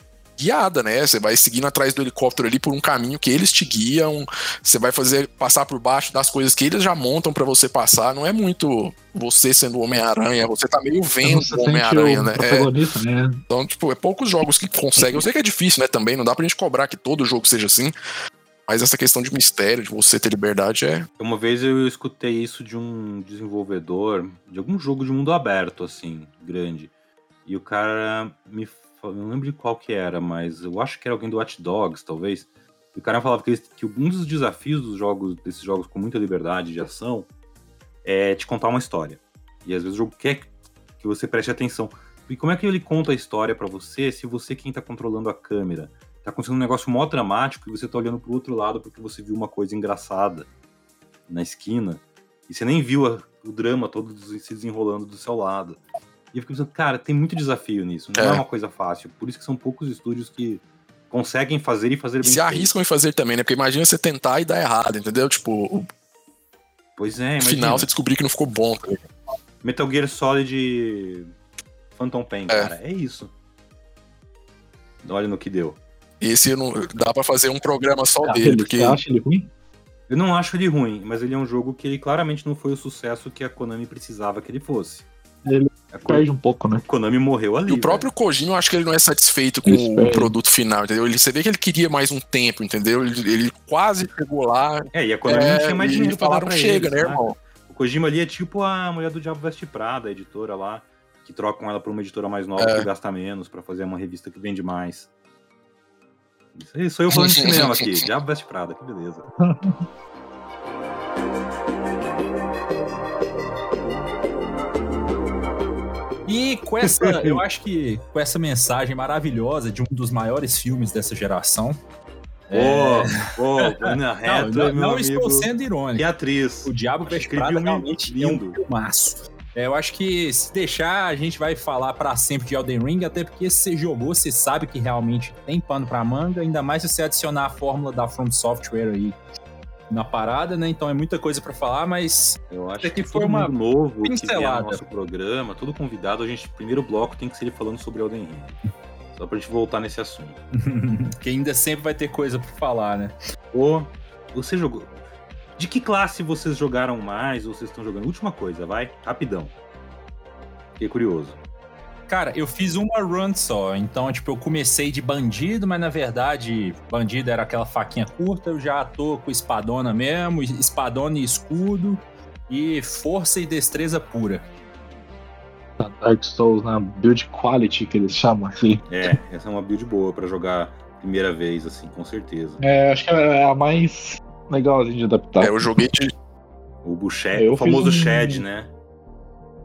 guiada, né? Você vai seguindo atrás do helicóptero ali por um caminho que eles te guiam, você vai fazer passar por baixo das coisas que eles já montam para você passar. Não é muito você sendo o Homem-Aranha, você tá meio vendo o Homem-Aranha, né? É, né? Então, tipo, é poucos jogos que conseguem. Eu sei que é difícil, né? Também não dá pra gente cobrar que todo jogo seja assim. Mas essa questão de mistério, de você ter liberdade, é.
Uma vez eu escutei isso de um desenvolvedor de algum jogo de mundo aberto, assim, grande. E o cara me. Eu não lembro de qual que era, mas eu acho que era alguém do Watch Dogs, talvez. E o cara falava que, que um dos desafios dos jogos, desses jogos com muita liberdade de ação, é te contar uma história. E às vezes o jogo quer que você preste atenção. E como é que ele conta a história para você se você quem tá controlando a câmera? Tá acontecendo um negócio mó dramático e você tá olhando pro outro lado porque você viu uma coisa engraçada na esquina e você nem viu a, o drama todo se desenrolando do seu lado. E eu fico pensando, cara, tem muito desafio nisso, não é, é uma coisa fácil. Por isso que são poucos estúdios que conseguem fazer e fazer bem.
Se feito. arriscam em fazer também, né? Porque imagina você tentar e dar errado, entendeu? Tipo.
Pois é,
No final você descobrir que não ficou bom. Tá
Metal Gear Solid Phantom Pain, é. cara. É isso. Olha no que deu.
Esse não dá para fazer um programa só ah, dele. Porque...
Você acha ele ruim?
Eu não acho ele ruim, mas ele é um jogo que ele claramente não foi o sucesso que a Konami precisava que ele fosse.
Ele perde um pouco, né?
A Konami morreu ali.
E o próprio Kojima, eu acho que ele não é satisfeito com o produto final, entendeu? Ele, você vê que ele queria mais um tempo, entendeu? Ele, ele quase chegou lá.
É, e a Konami é, não tinha mais dinheiro pra dar pra
chega,
eles,
né, irmão?
O Kojima ali é tipo a mulher do Diabo Veste Prada, a editora lá, que trocam ela por uma editora mais nova é. que gasta menos para fazer uma revista que vende mais. Isso aí, sou eu falando de cinema aqui. Diabo Veste Prada, que beleza. *laughs*
E com essa, *laughs* eu acho que com essa mensagem maravilhosa de um dos maiores filmes dessa geração.
Ô, é... ô, Ana Reto, *laughs*
não, não, estou sendo irônico.
Que atriz.
O Diabo Veste Prada realmente lindo. é um filmaço. É, eu acho que se deixar, a gente vai falar para sempre de Elden Ring, até porque se você jogou, você sabe que realmente tem pano pra manga, ainda mais se você adicionar a fórmula da From Software aí na parada, né? Então é muita coisa para falar, mas
eu acho que foi uma novo pincelada. que no nosso programa, todo convidado, a gente primeiro bloco tem que ser ele falando sobre Elden Ring. Só pra gente voltar nesse assunto. *laughs*
que ainda sempre vai ter coisa para falar, né?
Ô, você jogou de que classe vocês jogaram mais ou vocês estão jogando? Última coisa, vai, rapidão. Fiquei curioso.
Cara, eu fiz uma run só, então, tipo, eu comecei de bandido, mas na verdade, bandido era aquela faquinha curta, eu já tô com espadona mesmo, espadona e escudo, e força e destreza pura.
Dark Souls na build quality que eles chamam assim.
É, essa é uma build boa para jogar primeira vez, assim, com certeza.
É, acho que é a mais legalzinho de adaptar.
É, eu joguei de.
O Buchet, o famoso um... Shed, né?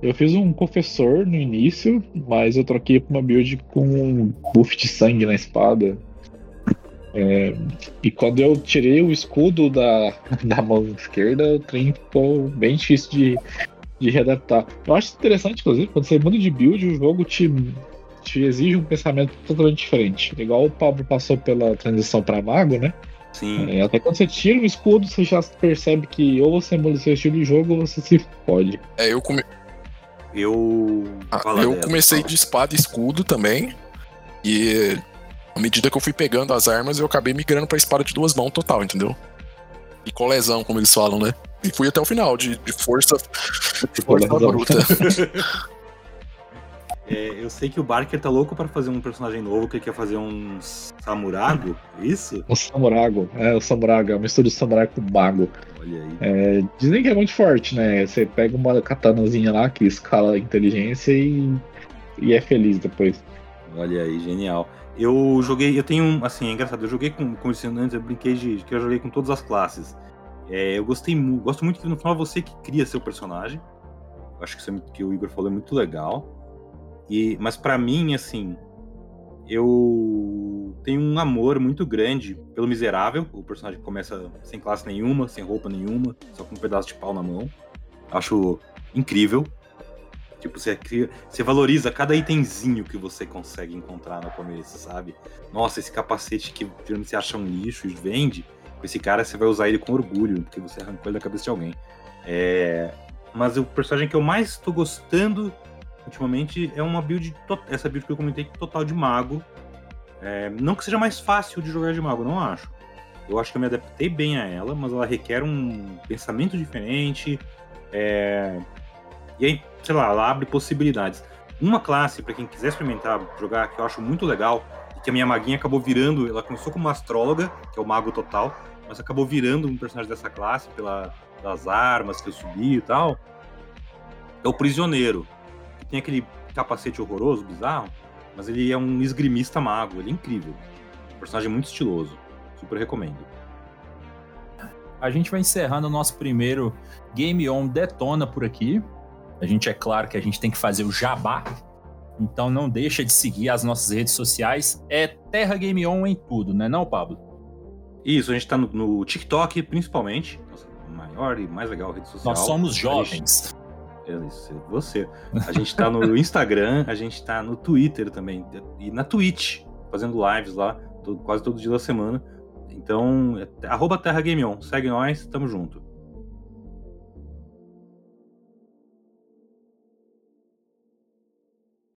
Eu fiz um confessor no início, mas eu troquei pra uma build com um buff de sangue na espada. É, e quando eu tirei o escudo da, *laughs* da mão esquerda, o trem ficou bem difícil de, de readaptar. Eu acho interessante, inclusive, quando você muda de build, o jogo te, te exige um pensamento totalmente diferente. Igual o Pablo passou pela transição para mago, né?
Sim.
É, até quando você tira o escudo, você já percebe que ou você muda seu estilo de jogo ou você se fode.
É, eu come...
Eu.
Ah, eu dela, comecei fala. de espada e escudo também. E à medida que eu fui pegando as armas, eu acabei migrando pra espada de duas mãos total, entendeu? E colesão, como eles falam, né? E fui até o final, de, de força, de força bruta. *laughs*
É, eu sei que o Barker tá louco para fazer um personagem novo que ele quer fazer um Samurago, é isso?
Um Samurago, é, o Samurago, é uma mistura de Samurai com Mago.
Olha aí.
É, dizem que é muito forte, né? Você pega uma katanazinha lá que escala a inteligência e, e é feliz depois.
Olha aí, genial. Eu joguei, eu tenho, assim, é engraçado, eu joguei com, como disse antes, eu brinquei de que eu joguei com todas as classes. É, eu gostei gosto muito que no final você que cria seu personagem. Eu acho que isso é, que o Igor falou é muito legal. E, mas para mim, assim, eu tenho um amor muito grande pelo Miserável, o personagem começa sem classe nenhuma, sem roupa nenhuma, só com um pedaço de pau na mão. Acho incrível. Tipo, você, você valoriza cada itemzinho que você consegue encontrar no começo, sabe? Nossa, esse capacete que você acha um lixo e vende, com esse cara você vai usar ele com orgulho, porque você arrancou ele da cabeça de alguém. É... Mas o personagem que eu mais tô gostando ultimamente é uma build, essa build que eu comentei, total de mago. É, não que seja mais fácil de jogar de mago, não acho. Eu acho que eu me adaptei bem a ela, mas ela requer um pensamento diferente. É, e aí, sei lá, ela abre possibilidades. Uma classe, para quem quiser experimentar jogar, que eu acho muito legal, e que a minha maguinha acabou virando, ela começou como astróloga, que é o mago total, mas acabou virando um personagem dessa classe pela, pelas armas que eu subi e tal. É o Prisioneiro, que tem aquele capacete horroroso, bizarro, mas ele é um esgrimista mago, ele é incrível. Um personagem muito estiloso. Super recomendo.
A gente vai encerrando o nosso primeiro Game On Detona por aqui. A gente é claro que a gente tem que fazer o jabá. Então não deixa de seguir as nossas redes sociais. É Terra Game On em tudo, né não, Pablo?
Isso, a gente tá no, no TikTok, principalmente. Nossa, maior e mais legal rede social.
Nós somos jovens.
Isso, você. A gente tá no *laughs* Instagram, a gente tá no Twitter também. E na Twitch, fazendo lives lá, todo, quase todo dia da semana. Então, é, arroba Terra Game On. Segue nós, tamo junto.